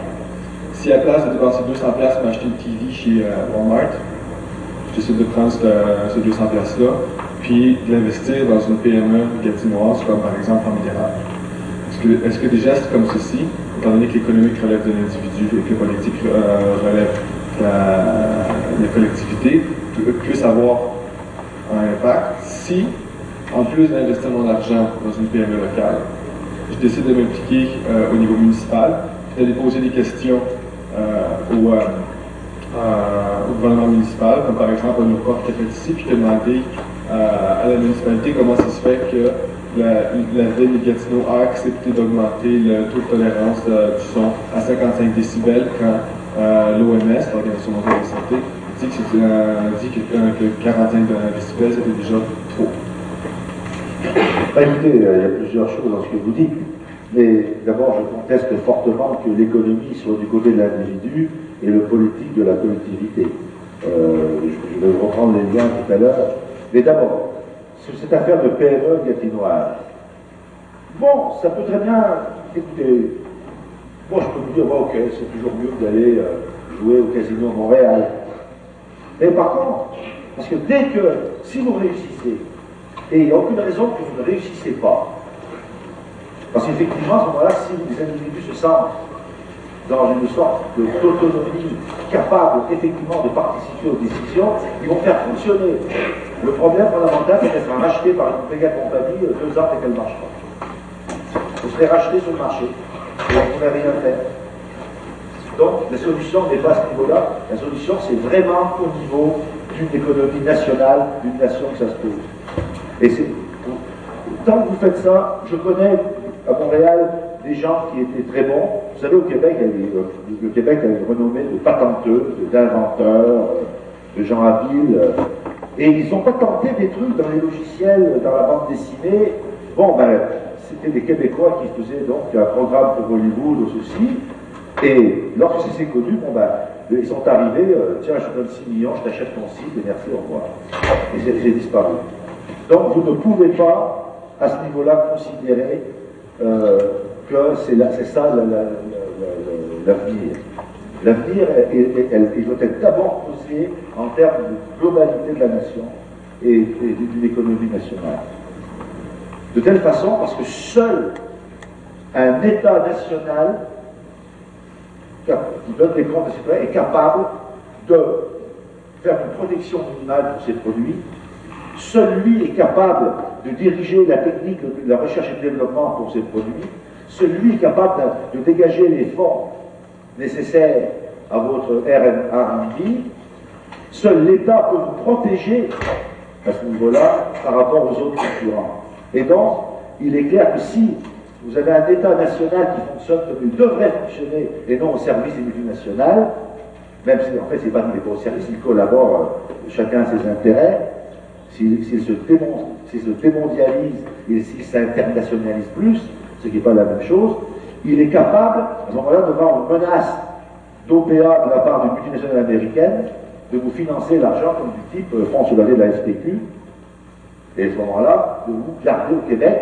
C: si à place de dépenser 200 pièces pour acheter une TV chez euh, Walmart, je décide de prendre ce, 200 pièces là puis de l'investir dans une PME gatinoise, comme par exemple en Midéral. Est-ce que, des gestes comme ceci, étant donné que l'économique relève de l'individu et que la politique euh, relève de la, collectivité, puissent avoir un impact si, en plus d'investir mon argent dans une PME locale, je décide de m'impliquer euh, au niveau municipal, d'aller poser des questions euh, au, euh, au, gouvernement municipal, comme par exemple un porte qui a fait ici, puis qui a demandé à la municipalité comment ça se fait que la, ville de Gatineau a accepté d'augmenter le taux de tolérance du son à 55 décibels quand l'OMS, l'Organisation mondiale de la santé, dit que, dit que, 41 décibels c'était déjà trop.
B: Bah, écoutez, il y a plusieurs choses dans ce que vous dites. Mais d'abord, je conteste fortement que l'économie soit du côté de l'individu et le politique de la collectivité. Euh, je, vais reprendre les liens tout à l'heure. Mais d'abord, sur cette affaire de PME gatinoise, Bon, ça peut très bien, écoutez, moi je peux vous dire, ok, c'est toujours mieux d'aller euh, jouer au Casino Montréal. Mais par contre, parce que dès que, si vous réussissez, et il n'y a aucune raison que vous ne réussissez pas, parce qu'effectivement, à ce moment-là, si les individus se sentent dans une sorte d'autonomie capable effectivement de participer aux décisions, ils vont faire fonctionner. Le problème fondamental, c'est sera rachetée par une méga compagnie euh, deux ans après qu'elle ne marche pas. Vous serez racheté sur le marché et vous pourrez rien faire. Donc la solution n'est pas à ce niveau-là, la solution c'est vraiment au niveau d'une économie nationale, d'une nation que ça se pose. Et c'est tant que vous faites ça, je connais à Montréal des gens qui étaient très bons. Vous savez, au Québec, euh, le Québec a une renommée de patenteux, d'inventeurs, de gens habiles. Et ils ont patenté des trucs dans les logiciels, dans la bande dessinée. Bon, ben, c'était des Québécois qui faisaient donc un programme pour Hollywood ou ceci. Et lorsque c'est connu, bon, ben, ils sont arrivés, euh, tiens, je te donne 6 millions, je t'achète ton site et merci, au revoir. Et j'ai disparu. Donc vous ne pouvez pas, à ce niveau-là, considérer euh, que c'est ça l'avenir. L'avenir, il doit être d'abord posé en termes de globalité de la nation et, d'une économie nationale. De telle façon, parce que seul un État national qui donne des comptes à ses citoyens est capable de faire une protection minimale pour ses produits. Seul lui est capable de diriger la technique de la recherche et développement pour ses produits celui capable de, dégager les fonds nécessaires à votre RND, seul l'État peut vous protéger à ce niveau-là par rapport aux autres concurrents. Et donc, il est clair que si vous avez un État national qui fonctionne comme il devrait fonctionner et non au service des multinationales, même si en fait c'est pas qu'il n'est pas au service, il collabore euh, chacun à ses intérêts, s'il se, se, démondialise et s'il s'internationalise plus, ce qui n'est pas la même chose, il est capable, à ce moment-là, devant une menace d'OPA de la part d'une multinationale américaine, de vous financer l'argent comme du type euh, sur de la SPQ, et à ce moment-là, de vous garder au Québec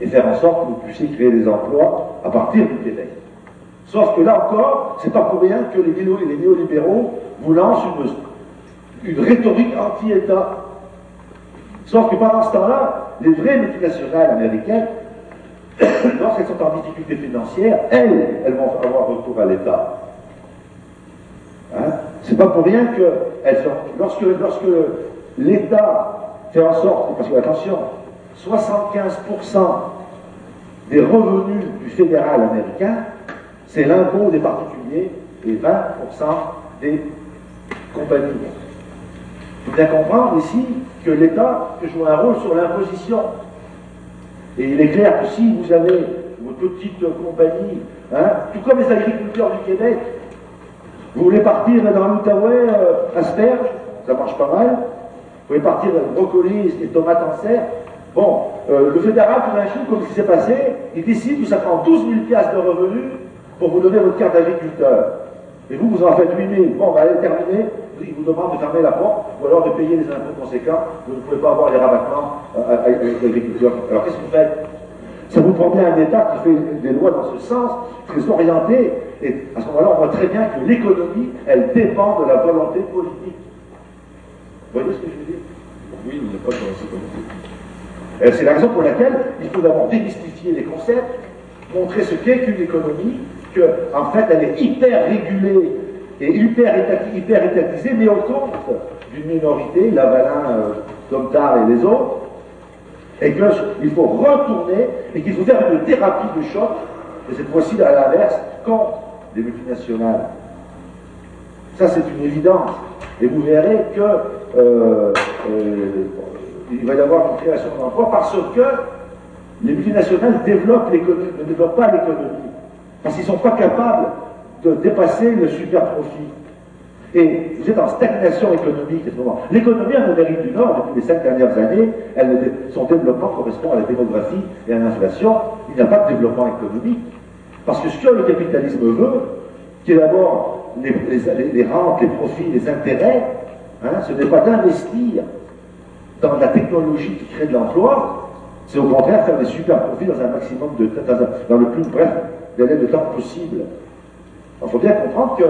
B: et faire en sorte que vous puissiez créer des emplois à partir du Québec. Sauf que là encore, c'est pas pour rien que les, les néolibéraux vous lancent une, une rhétorique anti-État. Sauf que pendant ce temps-là, les vraies multinationales américaines lorsqu'elles sont en difficulté financière, elles, elles vont avoir recours à l'État. Hein? C'est pas pour rien que lorsque, lorsque l'État fait en sorte, parce que attention, 75% des revenus du fédéral américain, c'est l'impôt des particuliers et 20% des compagnies. Il faut bien comprendre ici que l'État peut jouer un rôle sur l'imposition. Et il est clair que si vous avez votre petite compagnie, hein, tout comme les agriculteurs du Québec, vous voulez partir dans l'Outaouais, euh, asperges, ça marche pas mal. Vous voulez partir brocolis et tomates en serre. Bon, euh, le fédéral, tout d'un coup, comme ce s'est passé, il décide que ça prend 12 000 piastres de revenus pour vous donner votre carte d'agriculteur. Et vous, vous en faites 8 000. Bon, on va aller terminer. Il vous demande de fermer la porte ou alors de payer les impôts conséquents. Vous ne pouvez pas avoir les rabattements euh, avec l'agriculteur. Alors qu'est-ce que vous faites? Ça vous prend bien un État qui fait des lois dans ce sens, très orienté. Et à ce moment-là, on voit très bien que l'économie, elle dépend de la volonté politique. Vous voyez ce que je veux dire?
C: Oui, il n'y a pas de volonté politique.
B: C'est la raison pour laquelle il faut d'abord démystifier les concepts, montrer ce qu'est qu'une économie, qu'en fait elle est hyper régulée et hyper, étatisée, mais au compte d'une minorité, Lavalin, euh, Domtar et les autres, et qu'il faut retourner et qu'il faut faire une thérapie de choc, et cette fois-ci à l'inverse, contre les multinationales. Ça, c'est une évidence. Et vous verrez que euh, euh, il va y avoir une création d'emplois parce que les multinationales développent ne développent pas l'économie. Parce qu'ils ne sont pas capables de dépasser le super profit. Et vous êtes en stagnation économique à ce moment. L'économie en Amérique du Nord, depuis les cinq dernières années, son développement correspond à la démographie et à l'inflation. Il n'y a pas de développement économique. Parce que ce que le capitalisme veut, qui est d'abord les, rentes, les profits, les intérêts, hein, ce n'est pas d'investir dans la technologie qui crée de l'emploi, C'est au contraire faire des super profits dans un maximum de dans, le plus bref délai de temps possible. Il faut bien comprendre que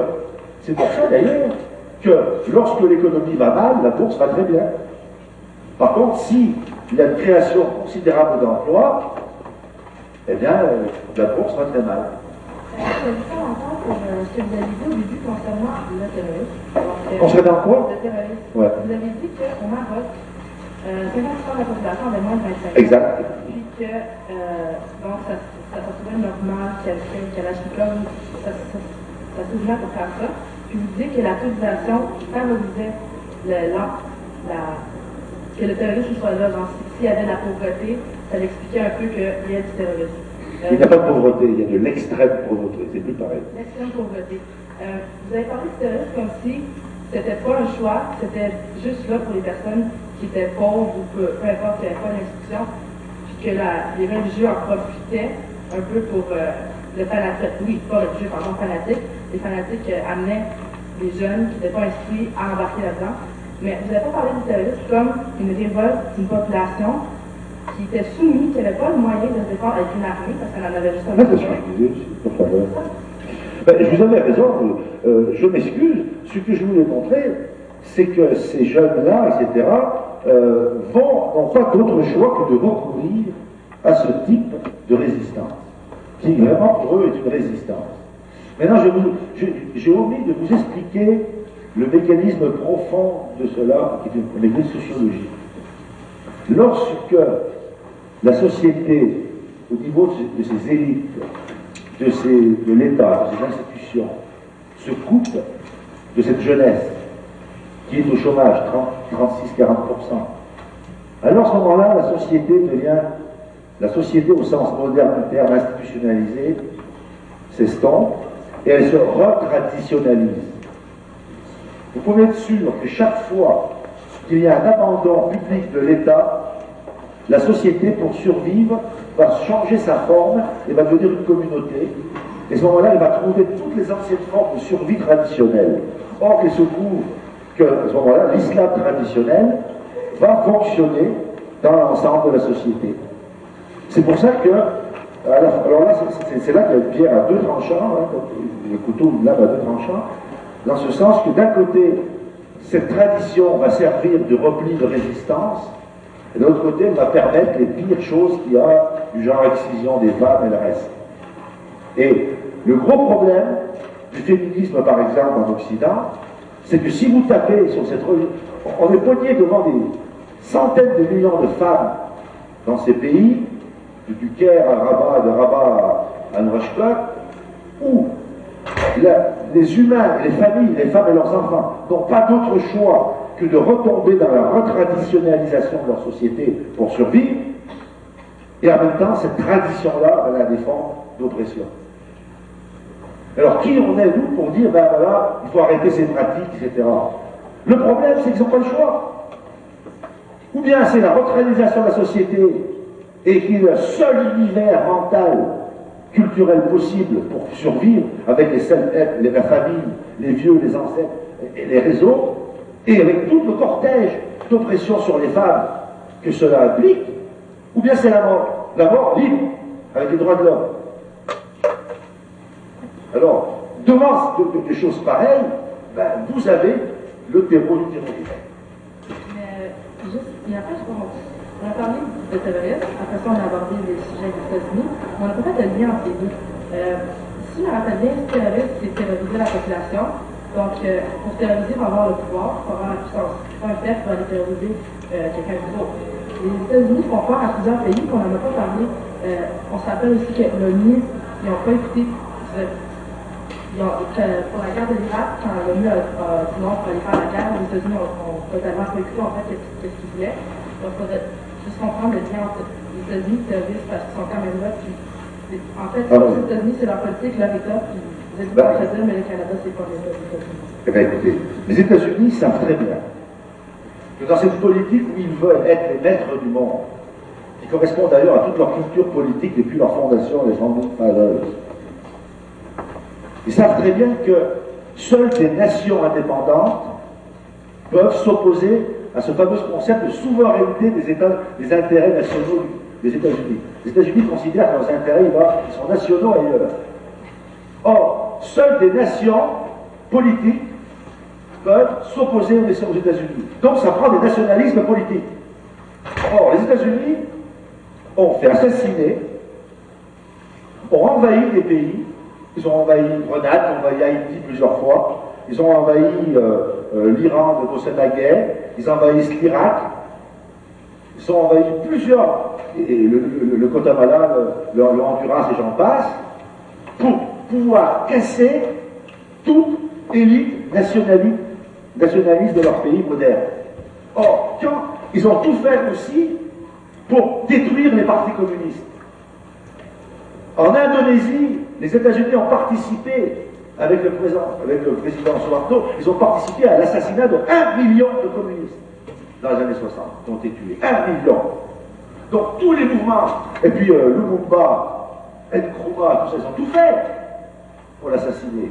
B: c'est pour ça d'ailleurs que lorsque l'économie va mal, la bourse va très bien. Par contre, s'il y a une création considérable d'emplois, eh bien, euh, la bourse va très mal.
D: Concernant.
B: Concernant quoi. Ouais.
D: Vous avez dit qu'au Maroc, euh, 50% de la population avait moins de 25 ans.
B: Exact.
D: Puis que euh, donc, ça, ça se trouvait normal quelqu'un qui avait comme ça, ça, ça s'ouvrait pour faire ça. Puis vous dites que la civilisation favorisait le, la, la, que le terrorisme soit là. Genre, s'il y avait de la pauvreté, ça l'expliquait un peu qu'il y a du terrorisme.
B: Il n'y a pas de pauvreté, il y a de l'extrême pauvreté, c'est plus pareil.
D: L'extrême pauvreté. Euh, vous avez parlé de terrorisme comme si c'était pas un choix, c'était juste là pour les personnes qui étaient pauvres ou peu, peu importe, qui n'avaient pas d'instruction, puis que la, les religieux en profitaient un peu pour euh, le fanatique, oui, pas religieux, pardon, fanatique, les fanatiques euh, amenaient les jeunes qui n'étaient pas instruits à embarquer là-dedans. Mais vous n'avez pas parlé du terrorisme comme une révolte d'une population qui était soumis, qui n'avait pas le moyen de se défendre avec une armée, parce qu'elle en avait juste un
B: ben, je vous avais raison, euh, je m'excuse. Ce que je voulais montrer, c'est que ces jeunes-là, etc., euh, vont, n'ont pas d'autre choix que de recourir à ce type de résistance, qui vraiment pour eux est une résistance. Maintenant, j'ai omis de vous expliquer le mécanisme profond de cela, qui est un mécanisme sociologique. Lorsque la société, au niveau de ses élites, de, l'État, de ses institutions, se coupe de cette jeunesse qui est au chômage, 36-40%, alors à ce moment-là, la société devient, la société au sens moderne du terme institutionnalisé, s'estompe et elle se retraditionnalise. Vous pouvez être sûr que chaque fois qu'il y a un abandon public de l'État, la société, pour survivre, va changer sa forme et va devenir une communauté. Et à ce moment-là, elle va trouver toutes les anciennes formes de survie traditionnelle. Or, il se trouve qu'à ce moment-là, l'islam traditionnel va fonctionner dans l'ensemble de la société. C'est pour ça que, alors là, c'est là qu'il y a une pierre à deux tranchants, hein, le couteau là à deux tranchants, dans ce sens que d'un côté, cette tradition va servir de repli de résistance, et de l'autre côté, elle va permettre les pires choses qu'il y a, du genre excision des femmes et le reste. Et le gros problème du féminisme, par exemple, en Occident, c'est que si vous tapez sur cette religion, on est poigné devant des centaines de millions de femmes dans ces pays, du Caire à Rabat, de Rabat à Nouakchott, où les humains, les familles, les femmes et leurs enfants n'ont pas d'autre choix que de retomber dans la retraditionnalisation de leur société pour survivre, et en même temps, cette tradition-là, elle a des formes d'oppression. Alors, qui on est, nous, pour dire, ben voilà, il faut arrêter ces pratiques, etc. Le problème, c'est qu'ils n'ont pas le choix. Ou bien c'est la retradisation de la société et qui est le seul univers mental, culturel possible pour survivre avec les, les, la famille, les vieux, les ancêtres et les réseaux, et avec tout le cortège d'oppression sur les femmes que cela implique, ou bien c'est la mort, la mort libre, avec les droits de l'homme. Alors, devant des choses pareilles, ben, vous avez le terreau du terrorisme.
D: Mais juste, il y a pas, je on a parlé de terrorisme, après ça on a abordé les sujets des États-Unis, on a peut-être un lien entre les deux. Euh, si je me rappelle bien, terrorisme, c'est terroriser la population, donc, euh, pour terroriser, il faut avoir le pouvoir, il faut avoir la puissance. Pas un fait pour aller terroriser euh, quelqu'un d'autre. Les États-Unis font peur à plusieurs pays qu'on n'en a pas parlé. Euh, on se rappelle aussi que l'ONU, ils n'ont pas écouté. Ont, pour la guerre de l'Irak, quand l'ONU a dit non pour aller faire la guerre, les États-Unis ont, totalement pas écouté en fait ce qu'ils voulaient. Donc, comprendre le lien entre les États-Unis et les terroristes parce qu'ils sont quand même là. Puis, en fait, ah les États-Unis, c'est leur politique, leur État, puis bah, mais le Canada, c'est pas les
B: Eh bien, écoutez, les États-Unis savent très bien que dans cette politique où ils veulent être les maîtres du monde, qui correspond d'ailleurs à toute leur culture politique depuis leur fondation, les Founding Fathers, ils savent très bien que seules des nations indépendantes peuvent s'opposer à ce fameux concept de souveraineté des États, des intérêts nationaux des États-Unis. Les États-Unis considèrent que leurs intérêts sont nationaux ailleurs. Or, seules des nations politiques peuvent s'opposer aux États-Unis. Donc ça prend des nationalismes politiques. Or, les États-Unis ont fait assassiner, ont envahi des pays, ils ont envahi Grenade, ont envahi Haïti plusieurs fois, ils ont envahi euh, euh, l'Iran de Bossénaguer, ils envahissent l'Irak, ils ont envahi plusieurs, et le, le, le le, Honduras et j'en passe, pour pouvoir casser toute élite nationaliste, nationaliste de leur pays moderne. Or, ils ont tout fait aussi pour détruire les partis communistes. En Indonésie, les États-Unis ont participé avec le, président, avec le président Suharto, ils ont participé à l'assassinat de 1 million de communistes dans les années 60, qui ont été tués. 1 million. Donc tous les mouvements, et puis euh, Lumumba, Nkrumah, tout ça, ils ont tout fait pour l'assassiner.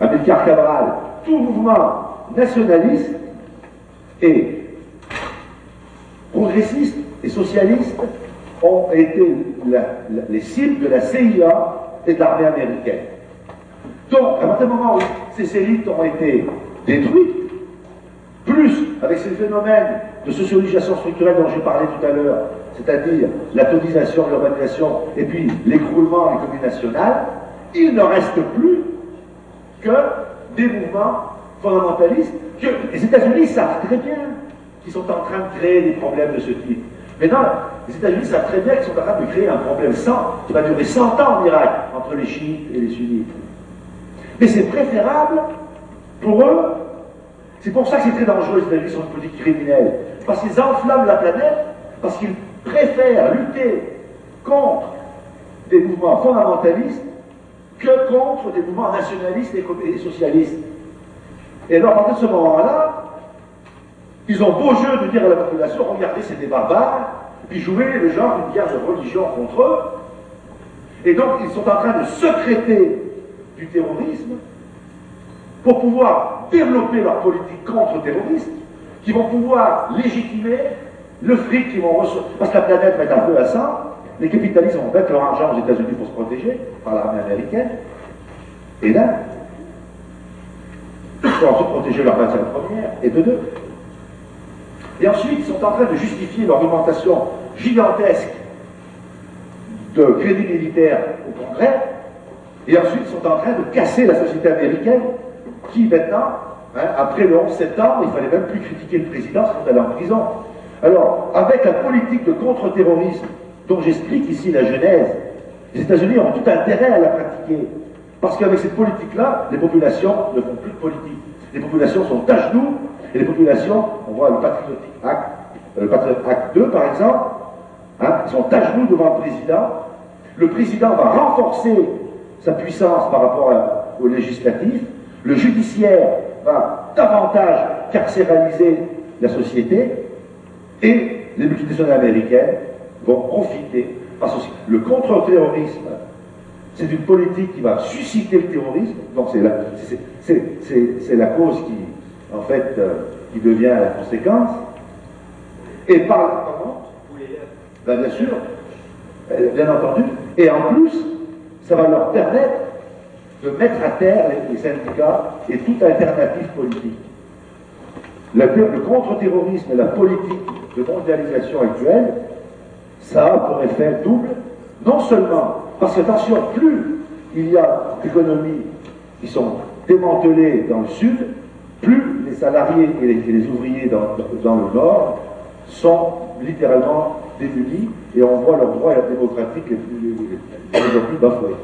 B: Amilcar Cabral, tout mouvement nationaliste et progressistes et socialistes ont été les cibles de la CIA et de l'armée américaine. Donc, à partir du moment où ces élites ont été détruites, plus avec ces phénomènes de socialisation structurelle dont j'ai parlé tout à l'heure, c'est-à-dire la tonisation, l'urbanisation et puis l'écroulement des communes nationales, il ne reste plus que des mouvements fondamentalistes que les États-Unis savent très bien qu'ils sont en train de créer des problèmes de ce type. Maintenant, les États-Unis savent très bien qu'ils sont en train de créer un problème sans, qui va durer 100 ans en Irak, entre les chiites et les sunnites. Mais c'est préférable pour eux. C'est pour ça que c'est très dangereux, les États-Unis sont une politique criminelle. Parce qu'ils enflamment la planète, parce qu'ils préfèrent lutter contre des mouvements fondamentalistes que contre des mouvements nationalistes et socialistes. Et alors, à partir de ce moment-là, ils ont beau jeu de dire à la population, regardez, c'est des barbares, puis jouer le genre d'une guerre de religion contre eux. Et donc, ils sont en train de secréter du terrorisme pour pouvoir développer leur politique contre-terroriste, qui vont pouvoir légitimer le fric qu'ils vont recevoir. Parce que la planète va être un peu à ça. Les capitalistes vont mettre leur argent aux États-Unis pour se protéger par l'armée américaine. Et ils vont se protéger leur matière première. Et de deux. Et ensuite, ils sont en train de justifier l'augmentation gigantesque de crédits militaires au Congrès. Et ensuite, ils sont en train de casser la société américaine qui, maintenant, hein, après le 11 septembre, il ne fallait même plus critiquer le président, c'est allait en prison. Alors, avec la politique de contre-terrorisme dont j'explique ici la genèse, les États-Unis ont tout intérêt à la pratiquer. Parce qu'avec cette politique-là, les populations ne font plus de politique. Les populations sont à genoux, et les populations, on voit le Patriotic Act, euh, le Patriotic Act 2 par exemple, hein, sont à genoux devant le président. Le président va renforcer sa puissance par rapport au législatif. Le judiciaire va davantage carcéraliser la société. Et les multinationales américaines vont profiter. Parce que le contre-terrorisme, c'est une politique qui va susciter le terrorisme. Donc c'est la, la cause qui, en fait, euh, qui devient la conséquence. Et par comment ben, Bien sûr, euh, bien entendu. Et en plus, ça va leur permettre de mettre à terre les, syndicats et toute alternative politique. Le, contre-terrorisme et la politique de mondialisation actuelle, ça a pour effet double, non seulement, parce que attention, plus il y a d'économies qui sont démantelées dans le sud, plus les salariés et les, ouvriers dans, le nord sont littéralement démunis et on voit leurs droits démocratiques les plus, les, plus bafoués.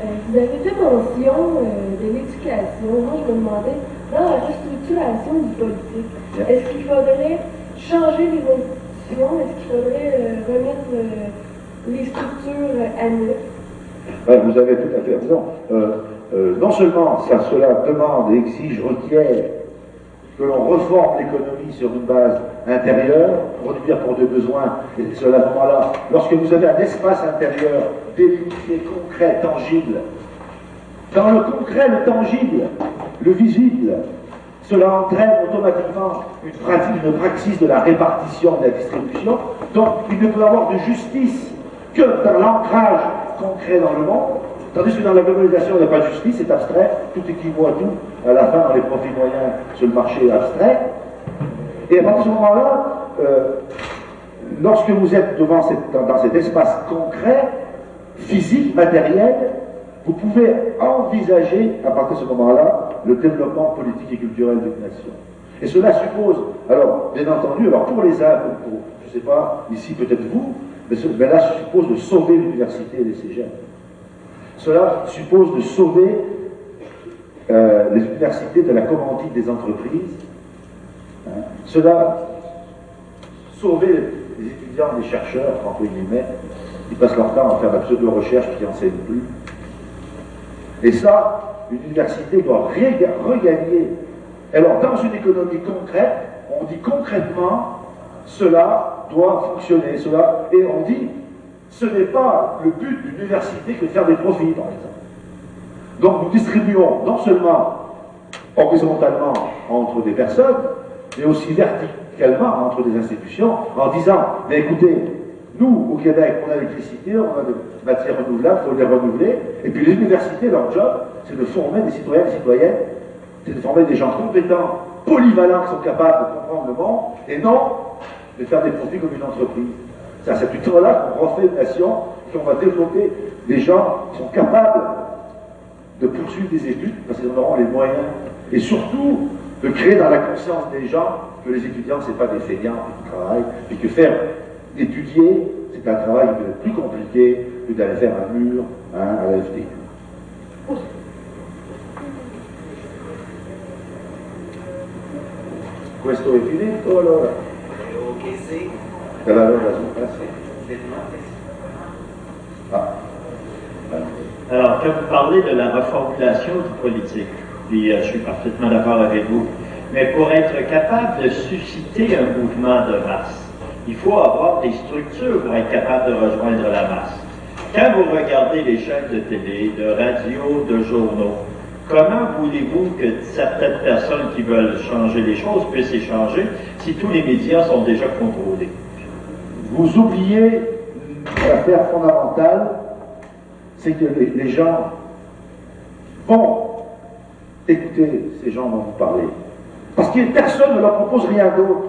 E: Euh, vous avez fait mention euh, de l'éducation. Moi, je me demandais, dans la restructuration du politique, est-ce qu'il faudrait changer les institutions? Est-ce qu'il faudrait euh, remettre les structures à neuf?
B: vous avez tout à fait raison. Euh, euh, non seulement ça, cela demande, exige, requiert que l'on reforme l'économie sur une base intérieure, produire pour des besoins, et cela à ce moment-là, lorsque vous avez un espace intérieur délimité, concret, tangible, dans le concret, le tangible, le visible, cela entraîne automatiquement une pratique, une praxis de la répartition de la distribution. Donc, il ne peut y avoir de justice que dans l'ancrage concret dans le monde, tandis que dans la globalisation, il n'y a pas de justice, c'est abstrait, tout équivaut à tout. À la fin, les profits moyens sur le marché abstrait. Et à partir de ce moment-là, euh, lorsque vous êtes devant dans cet espace concret, physique, matériel, vous pouvez envisager, à partir de ce moment-là, le développement politique et culturel d'une nation. Et cela suppose, alors, bien entendu, alors pour les uns, pour, je ne sais pas, ici peut-être vous, mais, ce, mais, là, suppose de sauver l'université et les cégeps. Cela suppose de sauver euh, les universités de la commandite des entreprises. Hein. Cela, sauver les étudiants, les chercheurs, entre guillemets, ils passent leur temps à faire de la pseudo-recherche qui n'enseignent plus. Et ça, une université doit regagner. Alors, dans une économie concrète, on dit concrètement, cela doit fonctionner. Cela, et on dit, ce n'est pas le but d'une université que de faire des profits, par exemple. Donc, nous distribuons non seulement horizontalement entre des personnes, mais aussi verticalement entre des institutions, en disant, mais écoutez, nous, au Québec, on a l'électricité, on a des matières renouvelables, il faut les renouveler. Et puis les universités, leur job, c'est de former des citoyens et citoyennes, c'est de former des gens compétents, polyvalents, qui sont capables de comprendre le monde, et non de faire des profits comme une entreprise. C'est à cette là qu'on refait une nation, qu'on va développer des gens qui sont capables de poursuivre des études, parce qu'ils en auront les moyens, et surtout de créer dans la conscience des gens que les étudiants, ce n'est pas des feignants qui travaillent, et que faire étudier, c'est un travail plus compliqué que d'aller faire un mur hein, à l'AFD. Questo è finito allora?
F: Ah. Alors, quand vous parlez de la reformulation du politique, puis euh, je suis parfaitement d'accord avec vous, mais pour être capable de susciter un mouvement de masse, il faut avoir des structures pour être capable de rejoindre la masse. Quand vous regardez les chaînes de télé, de radio, de journaux, comment voulez-vous que certaines personnes qui veulent changer les choses puissent y changer si tous les médias sont déjà contrôlés?
B: Vous oubliez l'affaire fondamentale, c'est que les, gens vont écouter ces gens dont vous parlez. Parce que personne ne leur propose rien d'autre.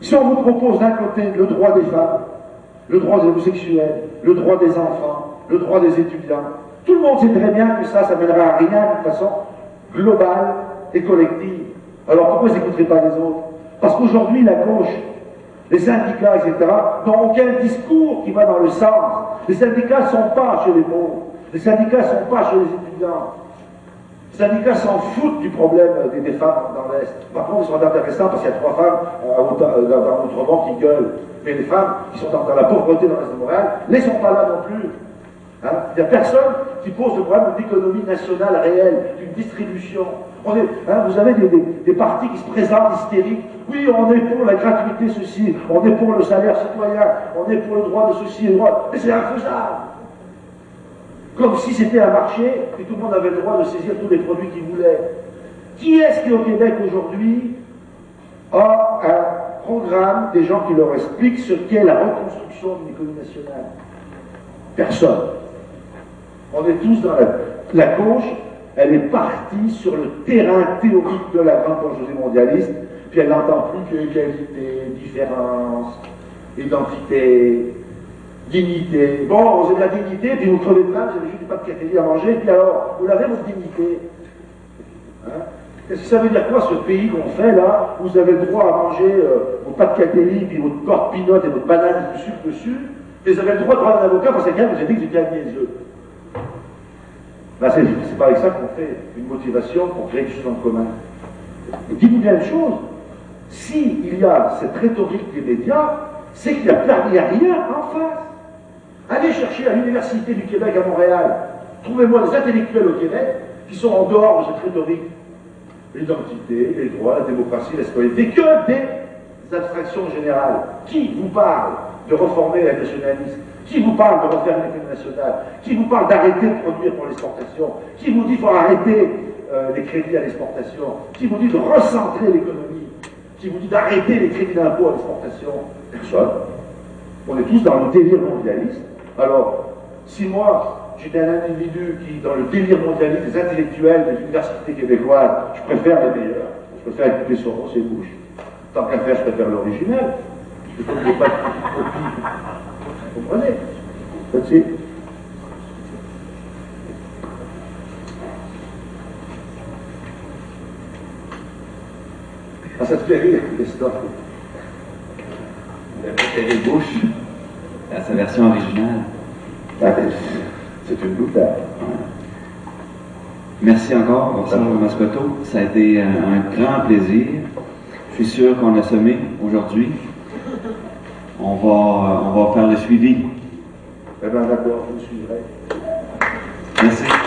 B: Si on vous propose d'un côté le droit des femmes, le droit des homosexuels, le droit des enfants, le droit des étudiants, tout le monde sait très bien que ça, ça mènera à rien de façon globale et collective. Alors pourquoi ils n'écouteraient pas les autres? Parce qu'aujourd'hui, la gauche, les syndicats, etc., n'ont aucun discours qui va dans le sens. Les syndicats ne sont pas chez les pauvres. Les syndicats ne sont pas chez les étudiants. Les syndicats s'en foutent du problème des, femmes dans l'Est. Par contre, ils sont intéressants parce qu'il y a trois femmes euh, euh, dans notre monde qui gueulent. Mais les femmes qui sont dans la pauvreté dans l'Est de Montréal ne sont pas là non plus. Hein. Il n'y a personne qui pose le problème d'économie nationale réelle, d'une distribution. Hein, vous avez des, partis qui se présentent hystériques. Oui, on est pour la gratuité, ceci, on est pour le salaire citoyen, on est pour le droit de ceci et le droit. Mais c'est infaisable. Comme si c'était un marché et tout le monde avait le droit de saisir tous les produits qu'il voulait. Qui est-ce qui au Québec aujourd'hui a un programme des gens qui leur expliquent ce qu'est la reconstruction d'une économie nationale? Personne. On est tous dans la gauche, elle est partie sur le terrain théorique de la grande bourgeoisie mondialiste, puis elle n'entend plus que égalité, différence, identité, dignité. Bon, vous avez de la dignité, puis vous crevez de faim, vous avez juste du pas de à manger, puis alors, vous l'avez votre dignité. Hein? Qu'est-ce que ça veut dire quoi ce pays qu'on fait là Vous avez le droit à manger euh, vos pâtes catélie, puis votre corps pinote et votre banane du sucre dessus, et vous avez le droit de prendre un avocat parce que vous a dit que vous étiez les œufs. Ben, c'est avec ça qu'on fait une motivation pour créer du en commun. Dites-vous bien une chose, s'il y a cette rhétorique des médias, c'est qu'il n'y a, a, rien en face. Allez chercher à l'Université du Québec à Montréal, trouvez-moi des intellectuels au Québec qui sont en dehors de cette rhétorique. L'identité, les droits, la démocratie, la citoyenneté, que des abstractions générales. Qui vous parle de reformer la nationalisme Qui vous parle de refaire l'économie nationale Qui vous parle d'arrêter de produire pour l'exportation Qui vous dit qu'il faut arrêter euh, les crédits à l'exportation, qui vous dit de recentrer l'économie, qui vous dit d'arrêter les crédits d'impôt à l'exportation Personne. On est tous dans le délire mondialiste. Alors, si moi, j'étais un individu qui, dans le délire mondialiste des intellectuels des universités québécoises, je préfère les meilleurs, je préfère écouter son ses bouches. Tant qu'à faire, je préfère l'original. Je ne pas. [LAUGHS] Vous comprenez C'est Ah, ça te fait rire, Christophe.
A: Les bouches, à sa version originale.
B: Ah, c'est une boutade.
A: Merci encore, Vincent Mascoto. Ça a été un, un grand plaisir. Je suis sûr qu'on a semé aujourd'hui. On va, on va faire le suivi.
B: Eh bien, d'accord, je vous suivrai.
A: Merci.